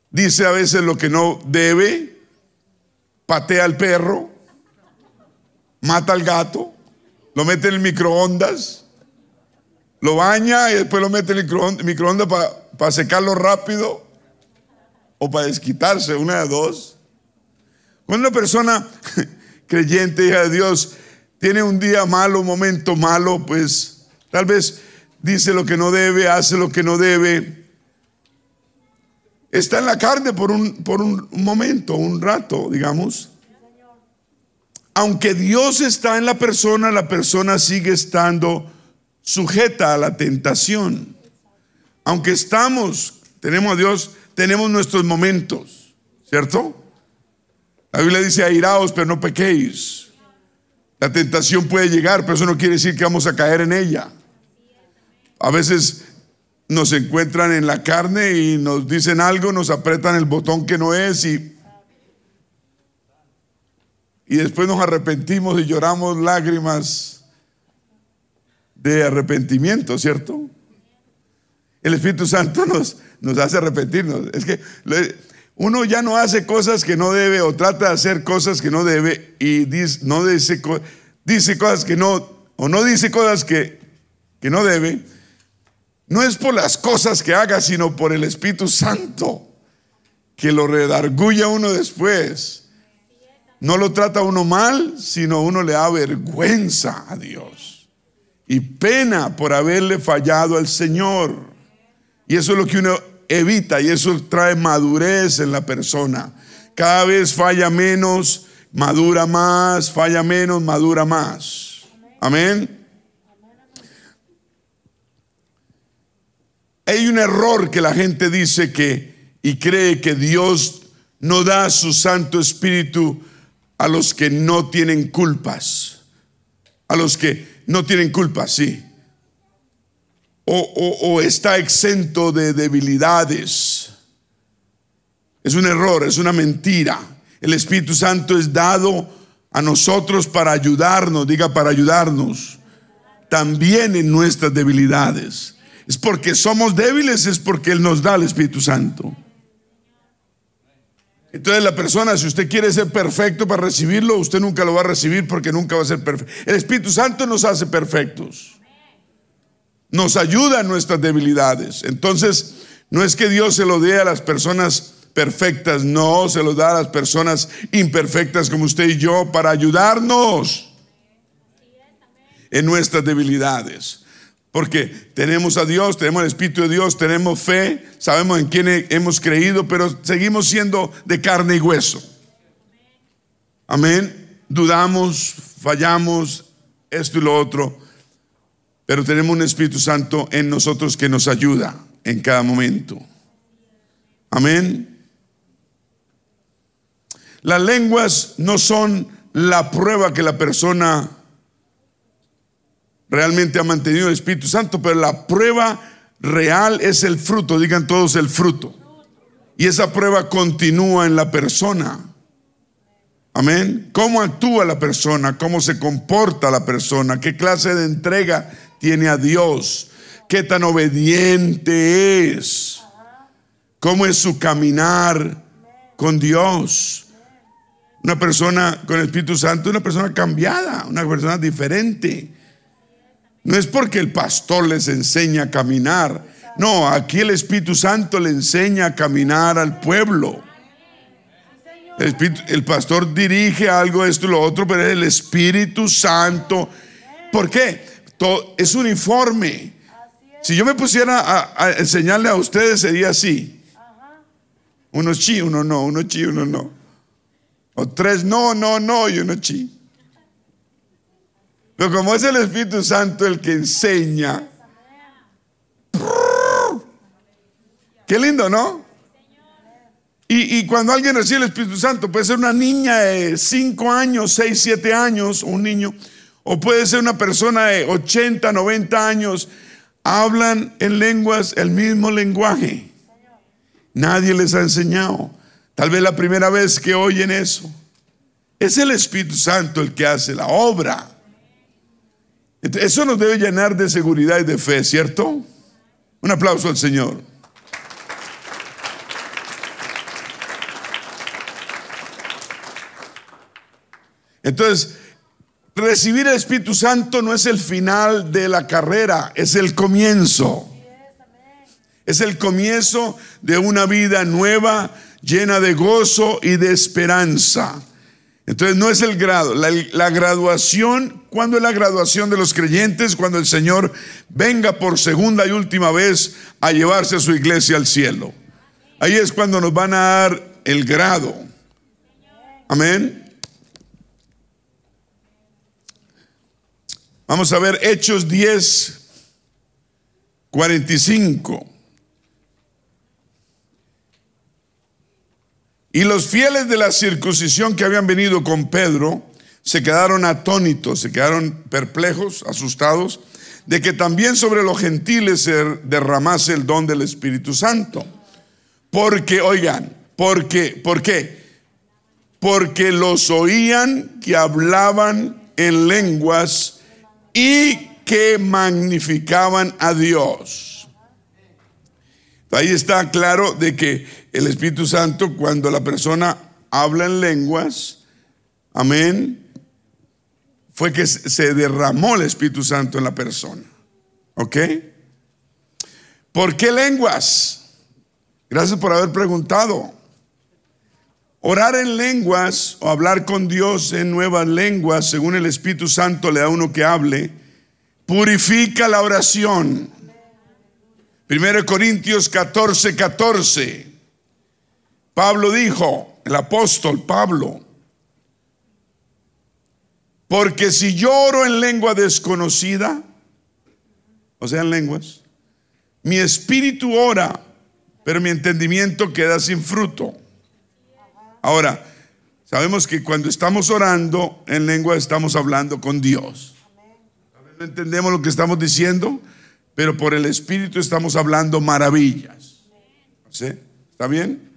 dice a veces lo que no debe, patea al perro, mata al gato, lo mete en el microondas, lo baña y después lo mete en el microondas para secarlo rápido o para desquitarse, una de dos. Cuando una persona creyente, hija de Dios, tiene un día malo, un momento malo, pues tal vez dice lo que no debe, hace lo que no debe. Está en la carne por un, por un momento, un rato, digamos. Aunque Dios está en la persona, la persona sigue estando sujeta a la tentación. Aunque estamos, tenemos a Dios, tenemos nuestros momentos, ¿cierto? La Biblia dice, airaos, pero no pequéis. La tentación puede llegar, pero eso no quiere decir que vamos a caer en ella. A veces nos encuentran en la carne y nos dicen algo, nos apretan el botón que no es y, y después nos arrepentimos y lloramos lágrimas de arrepentimiento, ¿cierto? El Espíritu Santo nos, nos hace arrepentirnos. Es que uno ya no hace cosas que no debe o trata de hacer cosas que no debe y dice, no dice, dice cosas que no, o no dice cosas que, que no debe. No es por las cosas que haga, sino por el Espíritu Santo que lo redarguye a uno después. No lo trata uno mal, sino uno le da vergüenza a Dios y pena por haberle fallado al Señor. Y eso es lo que uno evita y eso trae madurez en la persona. Cada vez falla menos, madura más, falla menos, madura más. Amén. Hay un error que la gente dice que y cree que Dios no da su Santo Espíritu a los que no tienen culpas. A los que no tienen culpas, sí o, está exento de debilidades. Es un error, es una mentira. El Espíritu Santo es dado a nosotros para ayudarnos, diga para ayudarnos, también en nuestras debilidades. Es porque somos débiles, es porque Él nos da el Espíritu Santo. Entonces la persona, si usted quiere ser perfecto para recibirlo, usted nunca lo va a recibir porque nunca va a ser perfecto. El Espíritu Santo nos hace perfectos nos ayuda en nuestras debilidades. Entonces, no es que Dios se lo dé a las personas perfectas, no, se lo da a las personas imperfectas como usted y yo para ayudarnos en nuestras debilidades. Porque tenemos a Dios, tenemos el Espíritu de Dios, tenemos fe, sabemos en quién hemos creído, pero seguimos siendo de carne y hueso. Amén. Dudamos, fallamos, esto y lo otro. Pero tenemos un Espíritu Santo en nosotros que nos ayuda en cada momento. Amén. Las lenguas no son la prueba que la persona realmente ha mantenido el Espíritu Santo, pero la prueba real es el fruto, digan todos el fruto. Y esa prueba continúa en la persona. Amén. ¿Cómo actúa la persona? ¿Cómo se comporta la persona? ¿Qué clase de entrega tiene a Dios, qué tan obediente es, cómo es su caminar con Dios. Una persona con el Espíritu Santo, una persona cambiada, una persona diferente. No es porque el pastor les enseña a caminar. No, aquí el Espíritu Santo le enseña a caminar al pueblo. El, el pastor dirige algo, esto y lo otro, pero es el Espíritu Santo. ¿Por qué? Es uniforme. Si yo me pusiera a, enseñarle a ustedes sería así. Uno chi, uno no, uno chi, uno no. O tres no, no, no y uno chi. Pero como es el Espíritu Santo el que enseña. Qué lindo, ¿no? Y, y, cuando alguien recibe el Espíritu Santo, puede ser una niña de 5 años, 6, 7 años, un niño, o puede ser una persona de 80, 90 años, hablan en lenguas el mismo lenguaje. Nadie les ha enseñado. Tal vez la primera vez que oyen eso. Es el Espíritu Santo el que hace la obra. Eso nos debe llenar de seguridad y de fe, ¿cierto? Un aplauso al Señor. Entonces, recibir el Espíritu Santo no es el final de la carrera, es el comienzo. Es el comienzo de una vida nueva, llena de gozo y de esperanza. Entonces no es el grado, la, graduación, ¿cuándo es la graduación de los creyentes? Cuando el Señor venga por segunda y última vez a llevarse a su iglesia al cielo. Ahí es cuando nos van a dar el grado. Amén. Vamos a ver Hechos 10, 45. Y los fieles de la circuncisión que habían venido con Pedro se quedaron atónitos, se quedaron perplejos, asustados, de que también sobre los gentiles se derramase el don del Espíritu Santo. Porque, oigan, porque, ¿por qué? Porque los oían que hablaban en lenguas y que magnificaban a Dios. Ahí está claro de que el Espíritu Santo, cuando la persona habla en lenguas, amén, fue que se derramó el Espíritu Santo en la persona. ¿Ok? ¿Por qué lenguas? Gracias por haber preguntado. Orar en lenguas o hablar con Dios en nuevas lenguas, según el Espíritu Santo le da a uno que hable, purifica la oración. 1 Corintios 14, 14. Pablo dijo, el apóstol Pablo, porque si yo oro en lengua desconocida, o sea, en lenguas, mi espíritu ora, pero mi entendimiento queda sin fruto. Ahora, sabemos que cuando estamos orando en lengua estamos hablando con Dios. No entendemos lo que estamos diciendo, pero por el Espíritu estamos hablando maravillas. ¿Sí? ¿Está bien?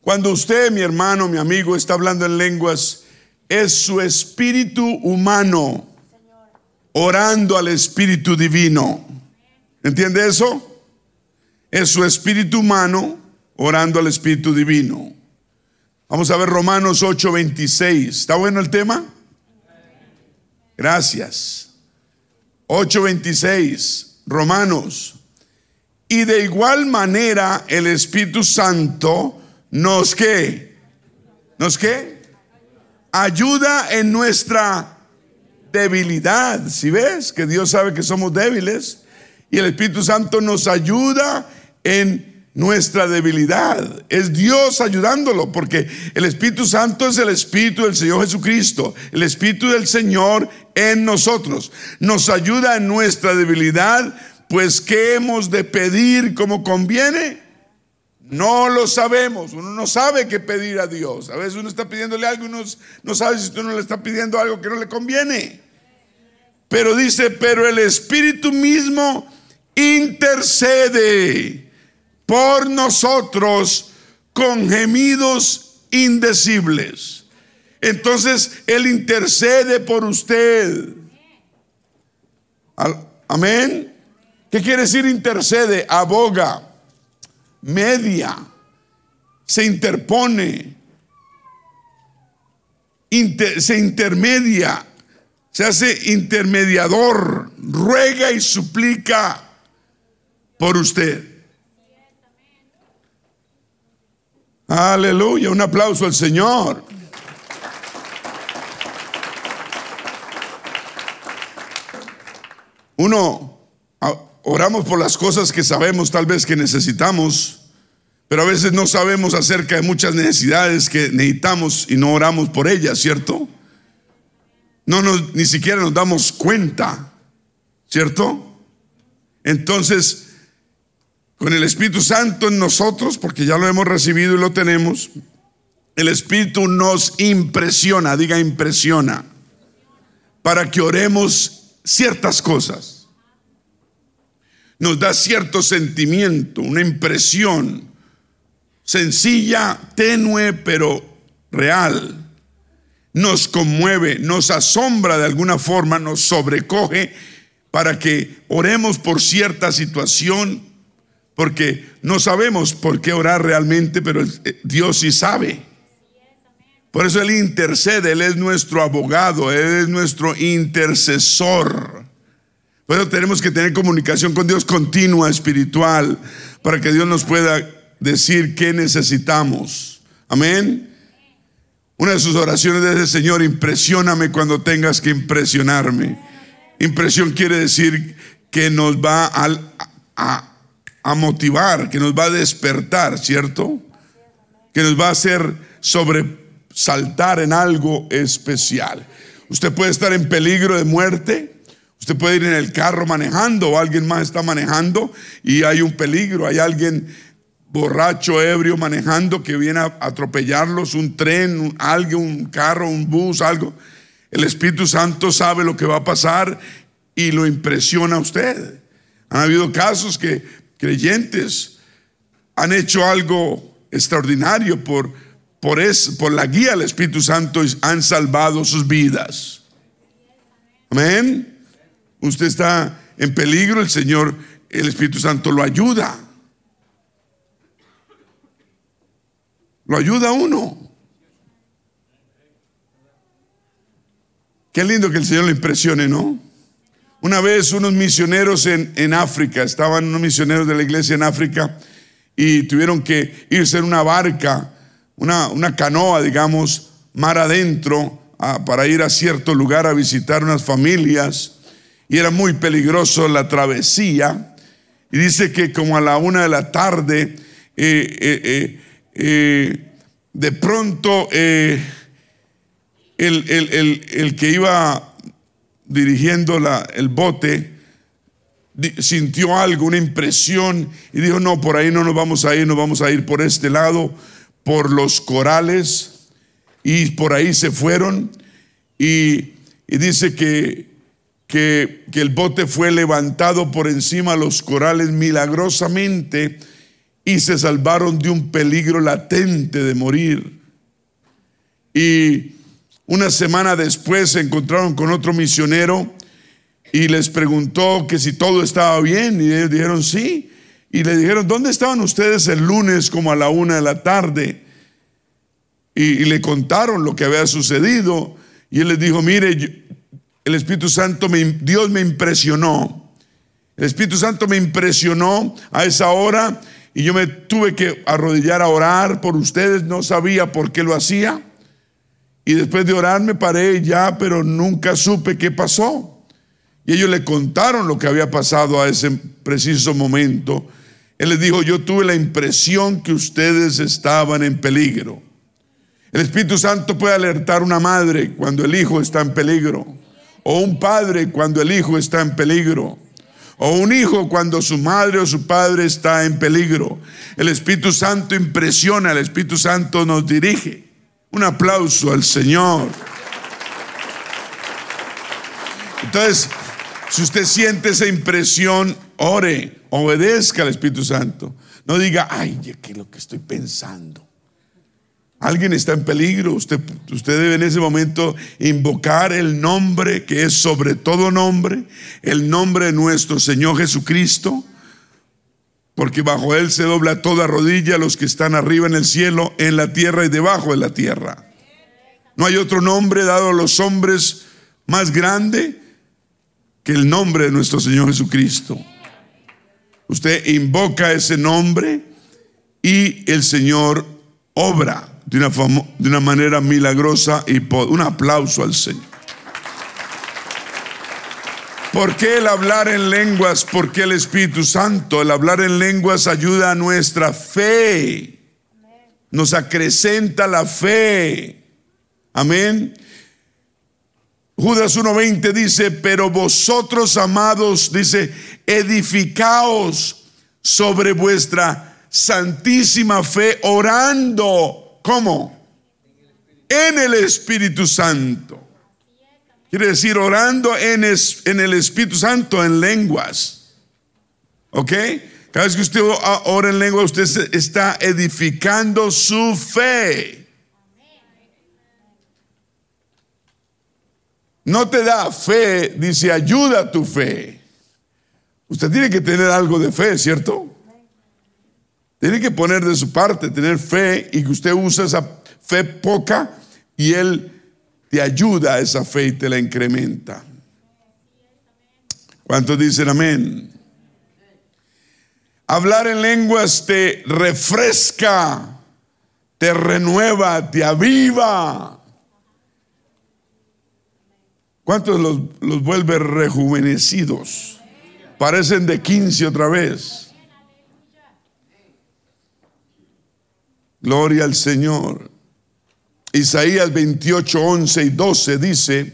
Cuando usted, mi hermano, mi amigo, está hablando en lenguas, es su espíritu humano orando al espíritu divino. ¿Entiende eso? Es su espíritu humano orando al Espíritu Divino. Vamos a ver Romanos 8:26. ¿Está bueno el tema? Gracias. 8:26, Romanos. Y de igual manera el Espíritu Santo nos que, nos que, ayuda en nuestra debilidad. Si ves que Dios sabe que somos débiles y el Espíritu Santo nos ayuda en nuestra debilidad. Es Dios ayudándolo, porque el Espíritu Santo es el Espíritu del Señor Jesucristo, el Espíritu del Señor en nosotros. Nos ayuda en nuestra debilidad, pues ¿qué hemos de pedir como conviene? No lo sabemos, uno no sabe qué pedir a Dios. A veces uno está pidiéndole algo y uno no sabe si uno le está pidiendo algo que no le conviene. Pero dice, pero el Espíritu mismo intercede por nosotros con gemidos indecibles. Entonces Él intercede por usted. Amén. ¿Qué quiere decir intercede? Aboga, media, se interpone, se intermedia, se hace intermediador, ruega y suplica por usted. Aleluya, un aplauso al Señor. Uno, oramos por las cosas que sabemos tal vez que necesitamos, pero a veces no sabemos acerca de muchas necesidades que necesitamos y no oramos por ellas, ¿cierto? No ni siquiera nos damos cuenta, ¿cierto? Entonces, con el Espíritu Santo en nosotros, porque ya lo hemos recibido y lo tenemos, el Espíritu nos impresiona, diga impresiona, para que oremos ciertas cosas. nos da cierto sentimiento, una impresión sencilla, tenue, pero real. Nos conmueve, nos asombra de alguna forma, nos sobrecoge para que oremos por cierta situación, porque no sabemos por qué orar realmente, pero eh, Dios sí sabe. Por eso Él intercede, Él es nuestro abogado, Él es nuestro intercesor. Por eso tenemos que tener comunicación con Dios continua, espiritual, para que Dios nos pueda decir qué necesitamos. Amén. Una de sus oraciones es, Señor, impresioname cuando tengas que impresionarme. Impresión quiere decir que nos va a, a, motivar, que nos va a despertar, ¿cierto? Que nos va a hacer sobresaltar en algo especial. Usted puede estar en peligro de muerte, usted puede ir en el carro manejando o alguien más está manejando y hay un peligro, hay alguien borracho, ebrio, manejando, que viene a atropellarlos, un tren, un, un carro, un bus, algo. El Espíritu Santo sabe lo que va a pasar y lo impresiona a usted. Han habido casos que creyentes han hecho algo extraordinario por, por, por la guía del Espíritu Santo y han salvado sus vidas. Amén. Usted está en peligro, el Señor, el Espíritu Santo lo ayuda. Lo ayuda a uno. Qué lindo que el Señor lo impresione, ¿no? Una vez unos misioneros en, en, África, estaban unos misioneros de la iglesia en África y tuvieron que irse en una barca, una, una canoa, digamos, mar adentro, para ir a cierto lugar a visitar unas familias. Y era muy peligroso la travesía. Y dice que como a la una de la tarde, eh, eh, eh de pronto eh, el, que iba dirigiendo la, el bote sintió algo, una impresión, y dijo, no, por ahí no nos vamos a ir, nos vamos a ir por este lado, por los corales, y por ahí se fueron, y, dice que, que, que el bote fue levantado por encima de los corales milagrosamente, y se salvaron de un peligro latente de morir. Y una semana después se encontraron con otro misionero y les preguntó que si todo estaba bien y ellos dijeron sí. Y le dijeron, ¿dónde estaban ustedes el lunes como a la una de la tarde? Y, le contaron lo que había sucedido. Y él les dijo, mire, el Espíritu Santo, Dios me impresionó. El Espíritu Santo me impresionó a esa hora y yo me tuve que arrodillar a orar por ustedes, no sabía por qué lo hacía. Y después de orar me paré ya, pero nunca supe qué pasó. Y ellos le contaron lo que había pasado a ese preciso momento. Él les dijo, yo tuve la impresión que ustedes estaban en peligro. El Espíritu Santo puede alertar a una madre cuando el hijo está en peligro, o un padre cuando el hijo está en peligro o un hijo cuando su madre o su padre está en peligro. El Espíritu Santo impresiona, el Espíritu Santo nos dirige. Un aplauso al Señor. Entonces, si usted siente esa impresión, ore, obedezca al Espíritu Santo. No diga, ay, ¿qué es lo que estoy pensando? Alguien está en peligro, usted, usted debe en ese momento invocar el nombre que es sobre todo nombre, el nombre de nuestro Señor Jesucristo, porque bajo Él se dobla toda rodilla los que están arriba en el cielo, en la tierra y debajo de la tierra. No hay otro nombre dado a los hombres más grande que el nombre de nuestro Señor Jesucristo. Usted invoca ese nombre y el Señor obra de una, manera milagrosa y un aplauso al Señor. ¿Por qué el hablar en lenguas? Porque el Espíritu Santo, el hablar en lenguas ayuda a nuestra fe. Nos acrecenta la fe. Amén. Judas 1.20 dice, pero vosotros amados, dice, edificaos sobre vuestra santísima fe orando ¿Cómo? En el Espíritu Santo. Quiere decir orando en, el Espíritu Santo en lenguas. ¿Ok? Cada vez que usted ora en lengua, usted está edificando su fe. No te da fe, dice ayuda a tu fe. Usted tiene que tener algo de fe, ¿cierto? Tiene que poner de su parte, tener fe y que usted usa esa fe poca y Él te ayuda a esa fe y te la incrementa. ¿Cuántos dicen amén? Hablar en lenguas te refresca, te renueva, te aviva. ¿Cuántos los, los vuelve rejuvenecidos? Parecen de 15 otra vez. Gloria al Señor. Isaías 28, 11 y 12 dice,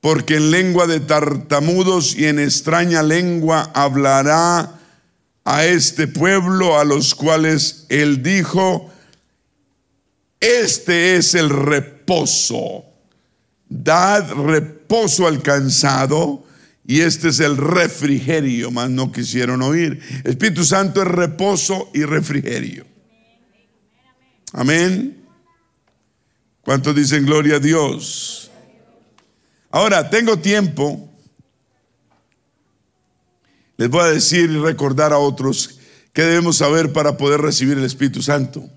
porque en lengua de tartamudos y en extraña lengua hablará a este pueblo a los cuales él dijo, este es el reposo, dad reposo al cansado y este es el refrigerio, más no quisieron oír. Espíritu Santo es reposo y refrigerio. Amén. ¿Cuántos dicen gloria a Dios? Ahora, tengo tiempo les voy a decir y recordar a otros qué debemos saber para poder recibir el Espíritu Santo.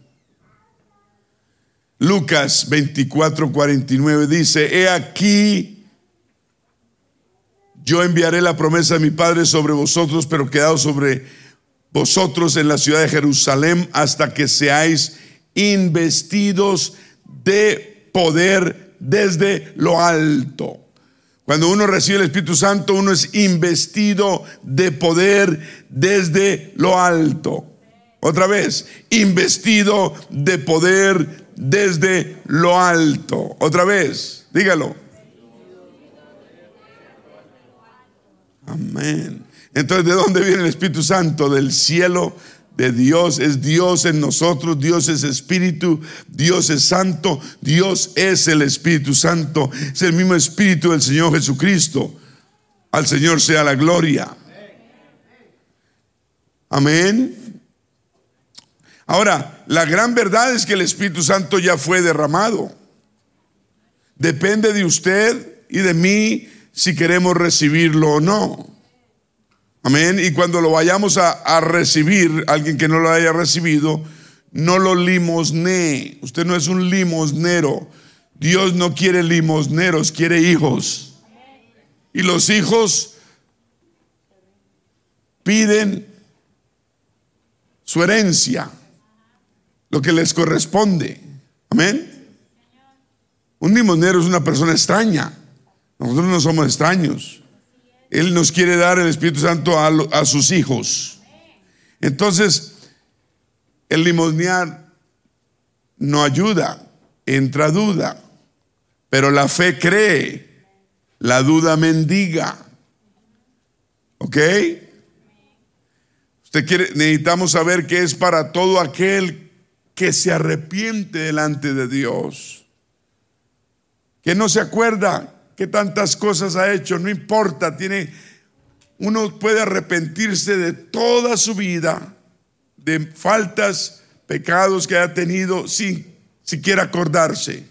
Lucas 24, 49 dice, he aquí, yo enviaré la promesa de mi Padre sobre vosotros, pero quedado sobre vosotros en la ciudad de Jerusalén hasta que seáis investidos de poder desde lo alto. Cuando uno recibe el Espíritu Santo, uno es investido de poder desde lo alto. Otra vez, investido de poder desde lo alto. Otra vez, dígalo. Amén. Entonces, ¿de dónde viene el Espíritu Santo? Del cielo de Dios, es Dios en nosotros, Dios es Espíritu, Dios es Santo, Dios es el Espíritu Santo, es el mismo Espíritu del Señor Jesucristo. Al Señor sea la gloria. Amén. Ahora, la gran verdad es que el Espíritu Santo ya fue derramado. Depende de usted y de mí si queremos recibirlo o no. Amén. Y cuando lo vayamos a, recibir, alguien que no lo haya recibido, no lo limosne. Usted no es un limosnero. Dios no quiere limosneros, quiere hijos. Y los hijos piden su herencia, lo que les corresponde. Amén. Un limosnero es una persona extraña. Nosotros no somos extraños. Él nos quiere dar el Espíritu Santo a, sus hijos. Entonces, el limosnear no ayuda, entra duda, pero la fe cree, la duda mendiga. ¿Ok? Usted quiere, necesitamos saber que es para todo aquel que se arrepiente delante de Dios, que no se acuerda que tantas cosas ha hecho, no importa, tiene uno puede arrepentirse de toda su vida, de faltas, pecados que haya tenido sin siquiera acordarse.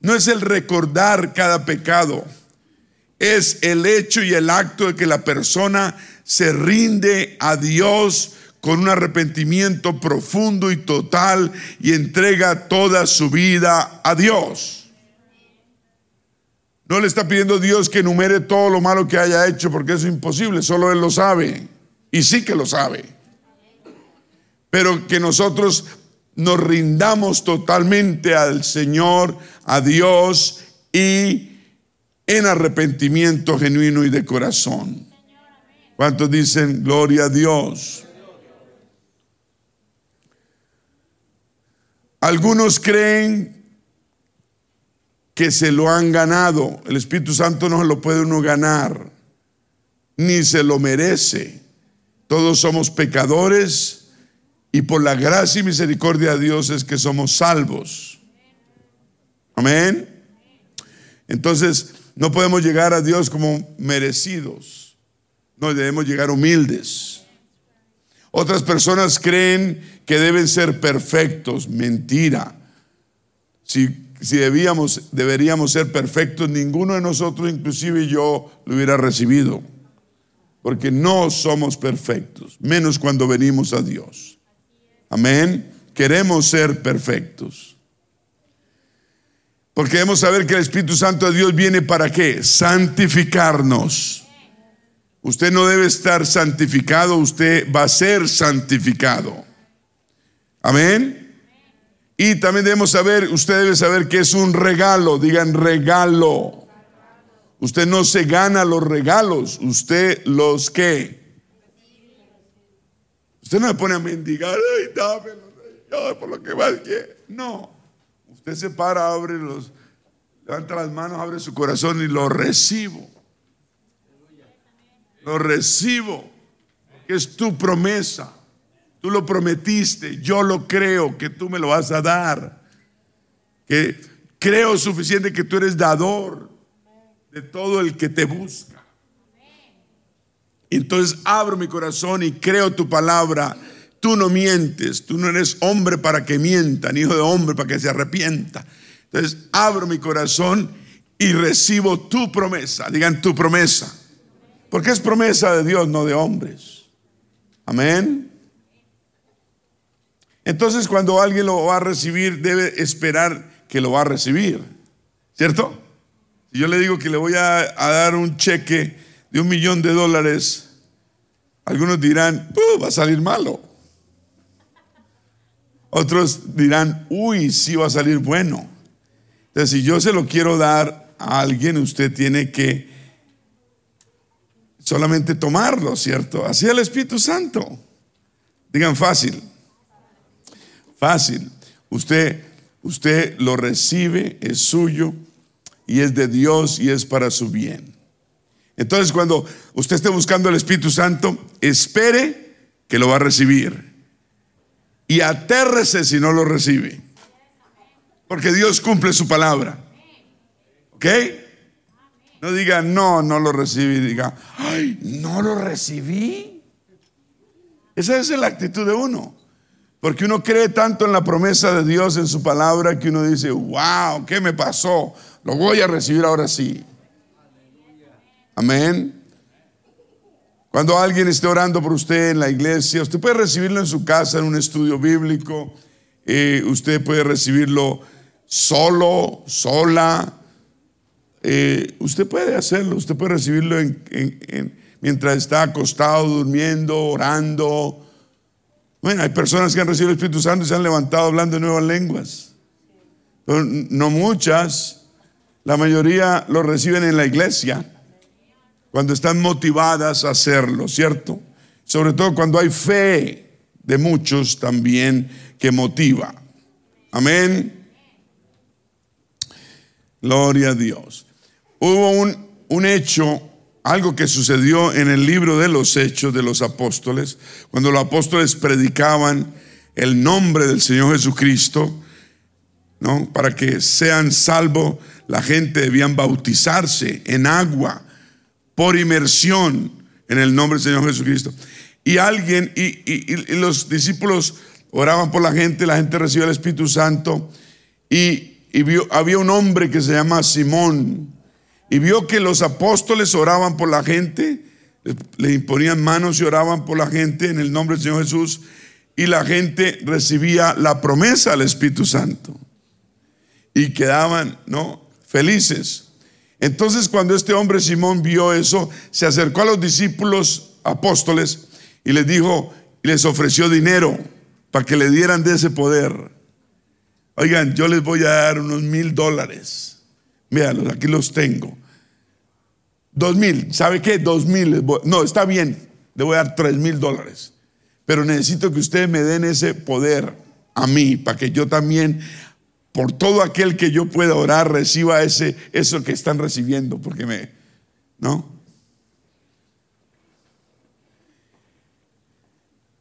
No es el recordar cada pecado, es el hecho y el acto de que la persona se rinde a Dios con un arrepentimiento profundo y total y entrega toda su vida a Dios. No le está pidiendo Dios que enumere todo lo malo que haya hecho, porque eso es imposible, solo Él lo sabe. Y sí que lo sabe. Pero que nosotros nos rindamos totalmente al Señor, a Dios y en arrepentimiento genuino y de corazón. ¿Cuántos dicen gloria a Dios? Algunos creen que se lo han ganado. El Espíritu Santo no se lo puede uno ganar, ni se lo merece. Todos somos pecadores y por la gracia y misericordia de Dios es que somos salvos. Amén. Entonces, no podemos llegar a Dios como merecidos. No, debemos llegar humildes. Otras personas creen que deben ser perfectos. Mentira. Si, si debíamos, deberíamos ser perfectos, ninguno de nosotros, inclusive yo, lo hubiera recibido. Porque no somos perfectos, menos cuando venimos a Dios. Amén. Queremos ser perfectos. Porque debemos saber que el Espíritu Santo de Dios viene para qué? Santificarnos. Usted no debe estar santificado, usted va a ser santificado. Amén. Y también debemos saber, usted debe saber que es un regalo, digan regalo. Usted no se gana los regalos, usted los que. Usted no me pone a mendigar, ay, dámelo, por lo que más que. No. Usted se para, abre los, levanta las manos, abre su corazón y lo recibo. Lo recibo, es tu promesa. Tú lo prometiste, yo lo creo que tú me lo vas a dar. Que creo suficiente que tú eres dador de todo el que te busca. Entonces abro mi corazón y creo tu palabra. Tú no mientes, tú no eres hombre para que mienta, ni hijo de hombre para que se arrepienta. Entonces abro mi corazón y recibo tu promesa. Digan tu promesa. Porque es promesa de Dios, no de hombres. Amén. Entonces cuando alguien lo va a recibir, debe esperar que lo va a recibir. ¿Cierto? Si yo le digo que le voy a, dar un cheque de un millón de dólares, algunos dirán, va a salir malo. Otros dirán, uy, sí va a salir bueno. Entonces, si yo se lo quiero dar a alguien, usted tiene que solamente tomarlo, ¿cierto? Así el Espíritu Santo. Digan fácil. Fácil. Usted, usted lo recibe, es suyo y es de Dios y es para su bien. Entonces, cuando usted esté buscando el Espíritu Santo, espere que lo va a recibir. Y atérrese si no lo recibe. Porque Dios cumple su palabra. ¿Ok? No diga, no, no lo recibí. Diga, ay, no lo recibí. Esa es la actitud de uno. Porque uno cree tanto en la promesa de Dios, en su palabra, que uno dice, wow, ¿qué me pasó? Lo voy a recibir ahora sí. Amén. Cuando alguien esté orando por usted en la iglesia, usted puede recibirlo en su casa, en un estudio bíblico. Eh, usted puede recibirlo solo, sola, eh, usted puede hacerlo, usted puede recibirlo mientras está acostado, durmiendo, orando. Bueno, hay personas que han recibido el Espíritu Santo y se han levantado hablando en nuevas lenguas. no muchas, la mayoría lo reciben en la iglesia, cuando están motivadas a hacerlo, ¿cierto? Sobre todo cuando hay fe de muchos también que motiva. Amén. Gloria a Dios. Hubo un, un hecho, algo que sucedió en el libro de los hechos de los apóstoles, cuando los apóstoles predicaban el nombre del Señor Jesucristo, ¿no? Para que sean salvos, la gente debían bautizarse en agua por inmersión en el nombre del Señor Jesucristo. Y alguien, y, los discípulos oraban por la gente, la gente recibía el Espíritu Santo, y, había un hombre que se llama Simón, y vio que los apóstoles oraban por la gente, le imponían manos y oraban por la gente en el nombre del Señor Jesús, y la gente recibía la promesa del Espíritu Santo. Y quedaban, ¿no? Felices. Entonces cuando este hombre Simón vio eso, se acercó a los discípulos apóstoles y les dijo, y les ofreció dinero para que le dieran de ese poder. Oigan, yo les voy a dar unos mil dólares. Míralos, aquí los tengo. Dos mil, ¿sabe qué? Dos mil. No, está bien, le voy a dar tres mil dólares. Pero necesito que ustedes me den ese poder a mí, para que yo también, por todo aquel que yo pueda orar, reciba ese, eso que están recibiendo, porque me, ¿no?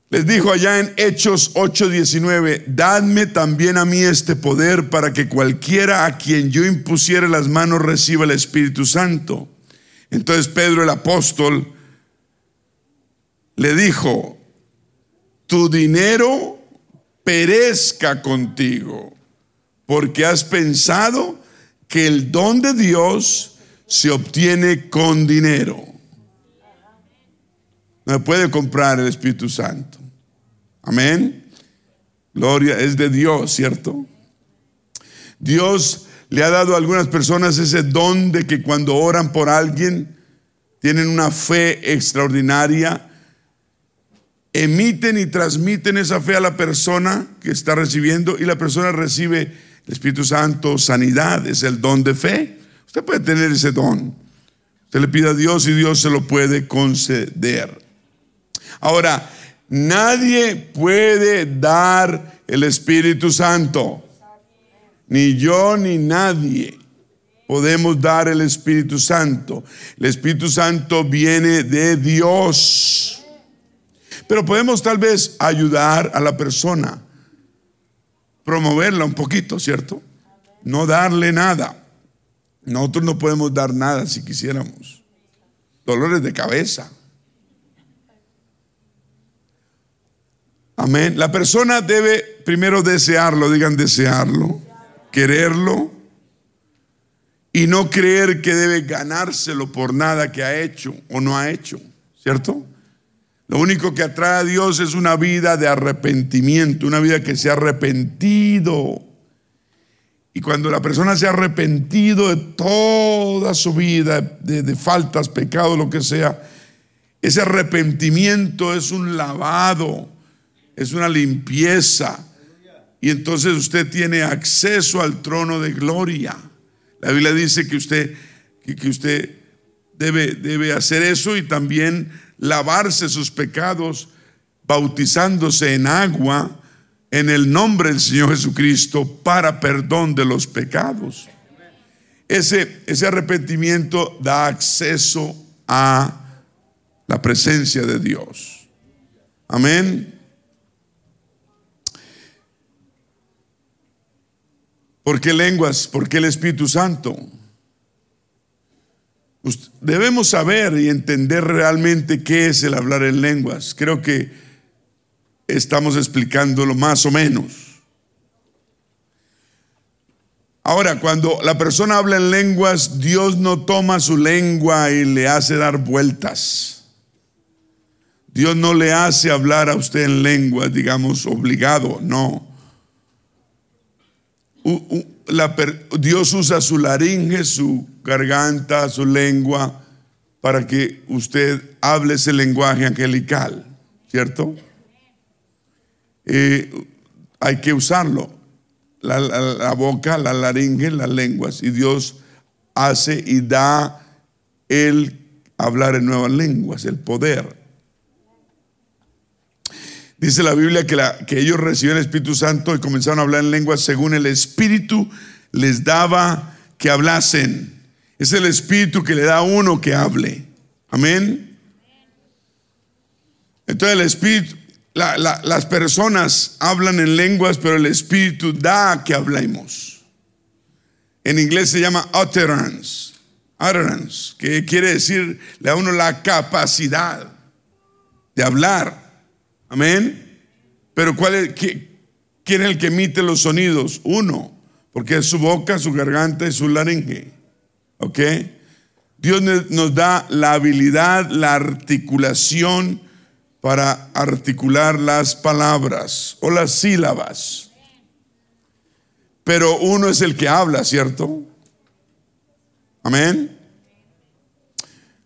Les dijo allá en Hechos 8:19, dadme también a mí este poder para que cualquiera a quien yo impusiere las manos reciba el Espíritu Santo. Entonces Pedro el apóstol le dijo, tu dinero perezca contigo, porque has pensado que el don de Dios se obtiene con dinero. No puede comprar el Espíritu Santo. Amén. Gloria es de Dios, ¿cierto? Dios le ha dado a algunas personas ese don de que cuando oran por alguien, tienen una fe extraordinaria, emiten y transmiten esa fe a la persona que está recibiendo y la persona recibe el Espíritu Santo, sanidad, es el don de fe. Usted puede tener ese don. Usted le pide a Dios y Dios se lo puede conceder. Ahora, nadie puede dar el Espíritu Santo. Ni yo ni nadie podemos dar el Espíritu Santo. El Espíritu Santo viene de Dios. Pero podemos tal vez ayudar a la persona, promoverla un poquito, ¿cierto? No darle nada. Nosotros no podemos dar nada si quisiéramos. Dolores de cabeza. Amén. La persona debe primero desearlo, digan desearlo quererlo y no creer que debe ganárselo por nada que ha hecho o no ha hecho, ¿cierto? Lo único que atrae a Dios es una vida de arrepentimiento, una vida que se ha arrepentido. Y cuando la persona se ha arrepentido de toda su vida, de, de faltas, pecados, lo que sea, ese arrepentimiento es un lavado, es una limpieza y entonces usted tiene acceso al trono de gloria. La Biblia dice que usted, que, usted debe, debe hacer eso y también lavarse sus pecados bautizándose en agua en el nombre del Señor Jesucristo para perdón de los pecados. Ese, ese arrepentimiento da acceso a la presencia de Dios. Amén. ¿Por qué lenguas? ¿Por qué el Espíritu Santo? Debemos saber y entender realmente qué es el hablar en lenguas. Creo que estamos explicándolo más o menos. Ahora, cuando la persona habla en lenguas, Dios no toma su lengua y le hace dar vueltas. Dios no le hace hablar a usted en lenguas, digamos, obligado, no. Dios usa su laringe, su garganta, su lengua, para que usted hable ese lenguaje angelical, ¿cierto? Eh, hay que usarlo, la, la, boca, la laringe, las lenguas, y Dios hace y da el hablar en nuevas lenguas, el poder. Dice la Biblia que, la, que ellos recibieron el Espíritu Santo y comenzaron a hablar en lenguas según el Espíritu les daba que hablasen. Es el Espíritu que le da a uno que hable. Amén. Entonces el Espíritu, las personas hablan en lenguas, pero el Espíritu da que hablemos. En inglés se llama utterance. Utterance, que quiere decir, le da a uno la capacidad de hablar. Amén. Pero ¿cuál es, ¿quién es el que emite los sonidos? Uno, porque es su boca, su garganta y su laringe. ¿Ok? Dios nos da la habilidad, la articulación para articular las palabras o las sílabas. Pero uno es el que habla, ¿cierto? Amén.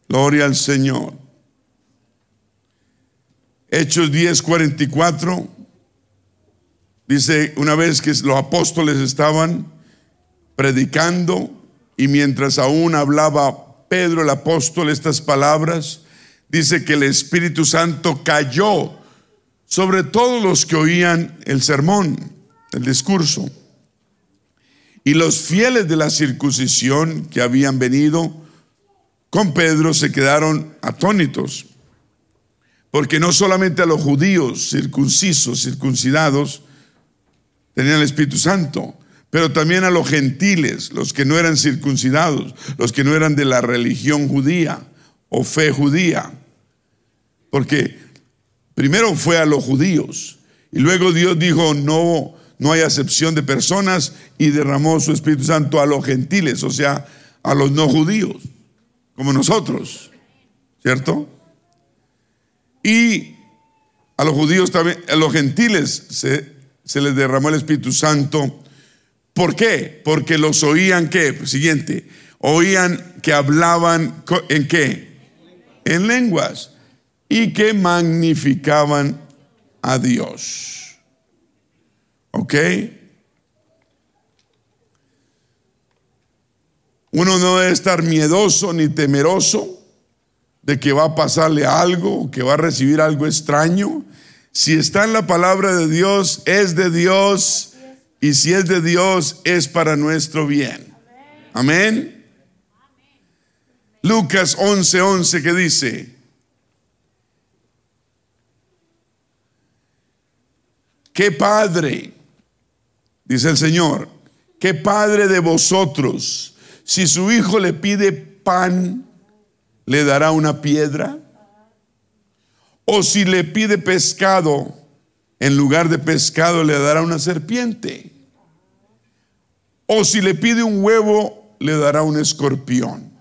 Gloria al Señor. Hechos 10:44 dice, una vez que los apóstoles estaban predicando y mientras aún hablaba Pedro el apóstol estas palabras, dice que el Espíritu Santo cayó sobre todos los que oían el sermón, el discurso. Y los fieles de la circuncisión que habían venido con Pedro se quedaron atónitos porque no solamente a los judíos circuncisos, circuncidados, tenían el Espíritu Santo, pero también a los gentiles, los que no eran circuncidados, los que no eran de la religión judía o fe judía. Porque primero fue a los judíos y luego Dios dijo, no, no hay acepción de personas y derramó su Espíritu Santo a los gentiles, o sea, a los no judíos, como nosotros, ¿cierto? Y a los judíos también, a los gentiles se, se les derramó el Espíritu Santo. ¿Por qué? Porque los oían, ¿qué? Siguiente, oían que hablaban en qué? En lenguas y que magnificaban a Dios. ¿Ok? Uno no debe estar miedoso ni temeroso de que va a pasarle algo, que va a recibir algo extraño. Si está en la palabra de Dios, es de Dios. Y si es de Dios, es para nuestro bien. Amén. Lucas 11:11 11, que dice, ¿qué padre, dice el Señor, qué padre de vosotros, si su hijo le pide pan, le dará una piedra? O si le pide pescado, en lugar de pescado le dará una serpiente. O si le pide un huevo, le dará un escorpión.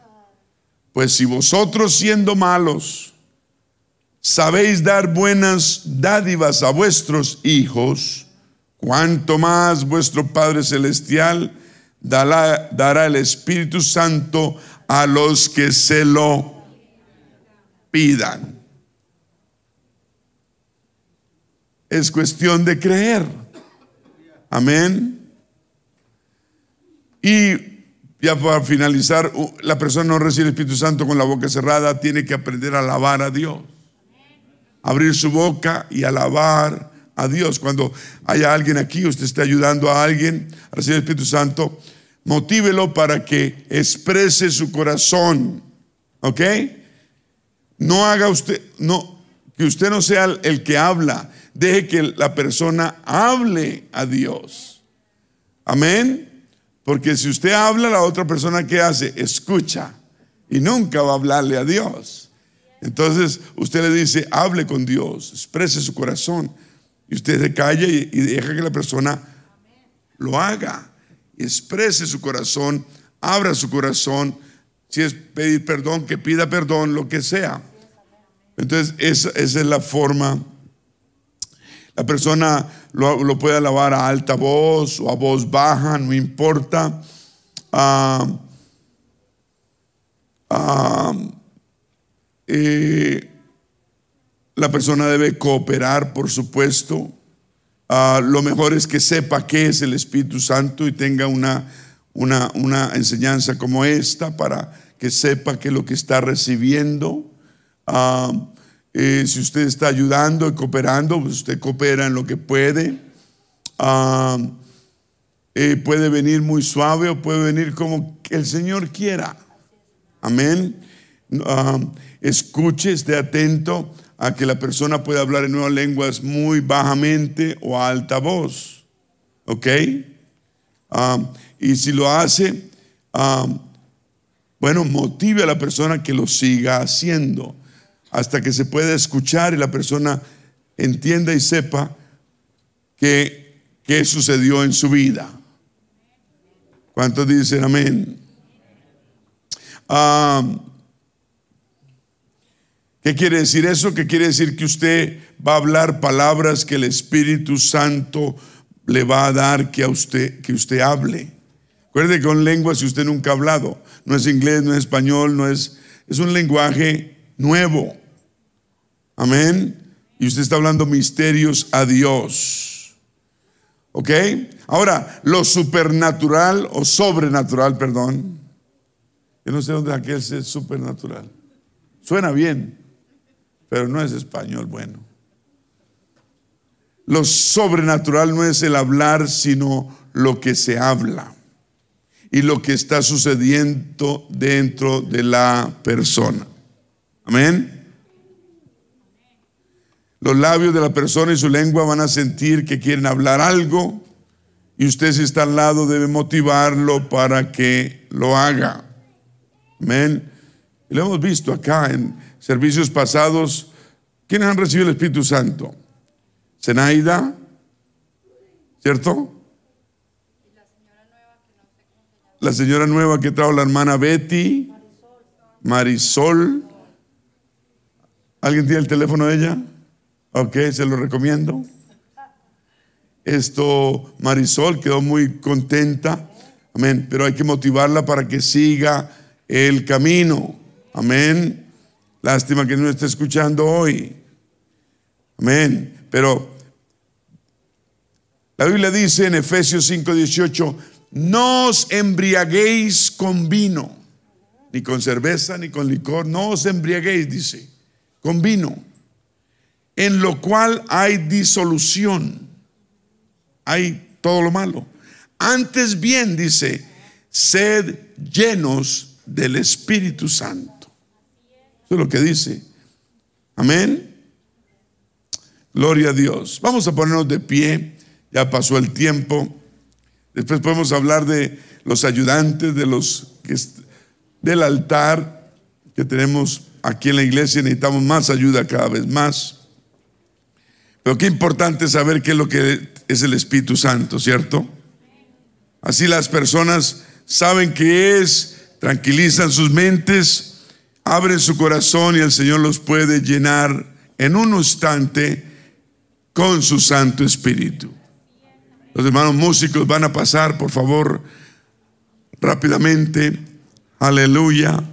Pues si vosotros siendo malos sabéis dar buenas dádivas a vuestros hijos, cuanto más vuestro Padre Celestial dará, el Espíritu Santo a los que se lo pidan. Es cuestión de creer. Amén. Y ya para finalizar, la persona no recibe el Espíritu Santo con la boca cerrada, tiene que aprender a alabar a Dios. Abrir su boca y alabar a Dios. Cuando haya alguien aquí, usted esté ayudando a alguien a recibir el Espíritu Santo, motívelo para que exprese su corazón. ¿Ok? No haga usted, no, que usted no sea el que habla, deje que la persona hable a Dios. Amén. Porque si usted habla, la otra persona que hace, escucha y nunca va a hablarle a Dios. Entonces usted le dice, hable con Dios, exprese su corazón. Y usted se calla y, deja que la persona lo haga. exprese su corazón, abra su corazón. Si es pedir perdón, que pida perdón, lo que sea. Entonces, esa, es la forma la persona lo, puede alabar a alta voz o a voz baja, no importa. Ah, ah, eh, la persona debe cooperar, por supuesto. Ah, lo mejor es que sepa qué es el Espíritu Santo y tenga una, una, una enseñanza como esta para que sepa qué es lo que está recibiendo. Eh, si usted está ayudando y cooperando, pues usted coopera en lo que puede. Ah, eh, puede venir muy suave o puede venir como el Señor quiera. Amén. Ah, escuche, esté atento a que la persona pueda hablar en nuevas lenguas muy bajamente o a alta voz. ¿Ok? Ah, y si lo hace, bueno, motive a la persona que lo siga haciendo hasta que se pueda escuchar y la persona entienda y sepa qué, qué sucedió en su vida. ¿Cuántos dicen amén? ¿Qué quiere decir eso? ¿Qué quiere decir que usted va a hablar palabras que el Espíritu Santo le va a dar que a usted que usted hable? Recuerde que con lengua si usted nunca ha hablado, no es inglés, no es español, no es es un lenguaje nuevo. Amén. Y usted está hablando misterios a Dios. ¿Ok? Ahora, lo supernatural o sobrenatural, perdón. Yo no sé dónde aquel es supernatural. Suena bien, pero no es español bueno. Lo sobrenatural no es el hablar, sino lo que se habla y lo que está sucediendo dentro de la persona. Amén. Los labios de la persona y su lengua van a sentir que quieren hablar algo y usted si está al lado debe motivarlo para que lo haga. Amén. Lo hemos visto acá en servicios pasados. ¿Quiénes han recibido el Espíritu Santo? Zenaida, ¿cierto? La señora nueva que trajo la hermana Betty, Marisol. ¿Alguien tiene el teléfono de ella? Ok, se lo recomiendo. Esto, Marisol quedó muy contenta. Amén. Pero hay que motivarla para que siga el camino. Amén. Lástima que no esté escuchando hoy. Amén. Pero la Biblia dice en Efesios 5:18, no os embriaguéis con vino, ni con cerveza, ni con licor, no os embriaguéis, dice, con vino, en lo cual hay disolución, hay todo lo malo. Antes bien, dice, sed llenos del Espíritu Santo. Eso es lo que dice. Amén. Gloria a Dios. Vamos a ponernos de pie. Ya pasó el tiempo. Después podemos hablar de los ayudantes, de los del altar que tenemos aquí en la iglesia. Necesitamos más ayuda cada vez más. Pero qué importante saber qué es lo que es el Espíritu Santo, ¿cierto? Así las personas saben qué es, tranquilizan sus mentes, abren su corazón y el Señor los puede llenar en un instante con su Santo Espíritu. Los hermanos músicos van a pasar, por favor, rápidamente. Aleluya.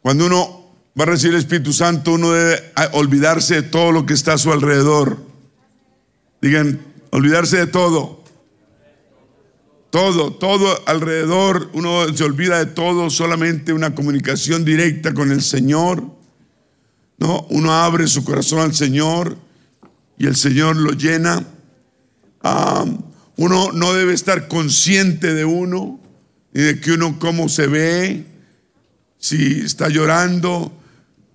Cuando uno va a recibir el Espíritu Santo, uno debe olvidarse de todo lo que está a su alrededor. Digan, olvidarse de todo. Todo, todo alrededor, uno se olvida de todo, solamente una comunicación directa con el Señor. No, uno abre su corazón al Señor y el Señor lo llena. Ah, uno no debe estar consciente de uno y de que uno cómo se ve, si está llorando,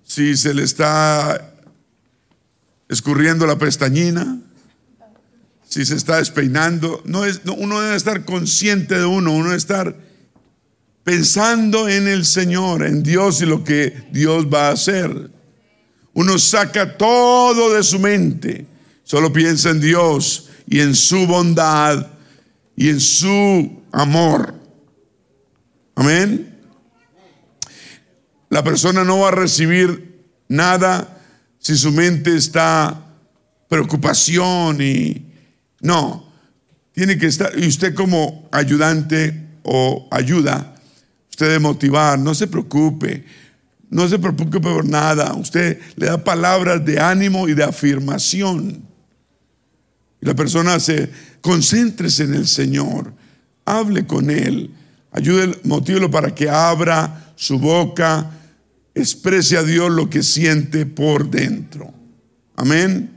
si se le está escurriendo la pestañina si se está despeinando. No es, uno debe estar consciente de uno, uno debe estar pensando en el Señor, en Dios y lo que Dios va a hacer. Uno saca todo de su mente, solo piensa en Dios y en su bondad y en su amor. Amén. La persona no va a recibir nada si su mente está preocupación y no, tiene que estar, y usted como ayudante o ayuda, usted debe motivar, no se preocupe, no se preocupe por nada, usted le da palabras de ánimo y de afirmación. Y la persona se concéntrese en el Señor, hable con Él, ayúdelo, motívelo para que abra su boca, exprese a Dios lo que siente por dentro. Amén.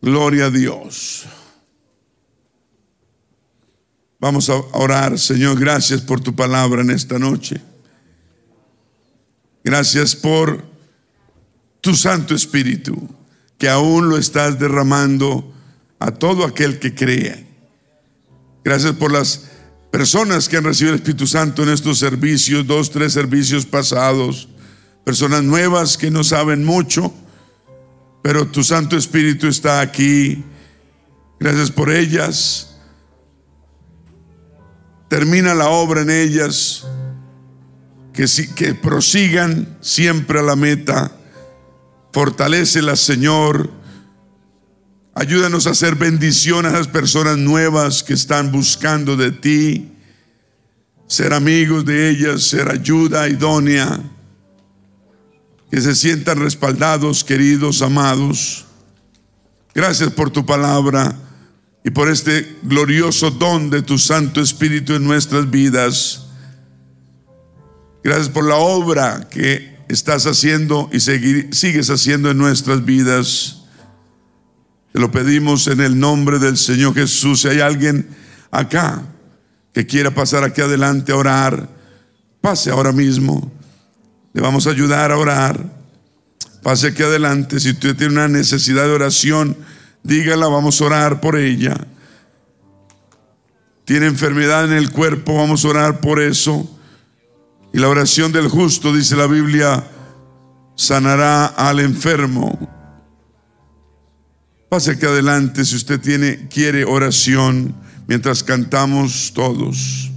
Gloria a Dios. Vamos a orar, Señor, gracias por tu palabra en esta noche. Gracias por tu Santo Espíritu, que aún lo estás derramando a todo aquel que cree. Gracias por las personas que han recibido el Espíritu Santo en estos servicios, dos, tres servicios pasados, personas nuevas que no saben mucho pero tu Santo Espíritu está aquí. Gracias por ellas. Termina la obra en ellas. Que, que prosigan siempre a la meta. Fortalécelas, Señor. Ayúdanos a hacer bendición a esas personas nuevas que están buscando de ti. Ser amigos de ellas, ser ayuda idónea que se sientan respaldados, queridos, amados. Gracias por tu palabra y por este glorioso don de tu Santo Espíritu en nuestras vidas. Gracias por la obra que estás haciendo y sigues haciendo en nuestras vidas. Te lo pedimos en el nombre del Señor Jesús. Si hay alguien acá que quiera pasar aquí adelante a orar, pase ahora mismo. Le vamos a ayudar a orar. Pase aquí adelante. Si usted tiene una necesidad de oración, dígala, vamos a orar por ella. Tiene enfermedad en el cuerpo, vamos a orar por eso. Y la oración del justo, dice la Biblia, sanará al enfermo. Pase aquí adelante si usted tiene, quiere oración mientras cantamos todos.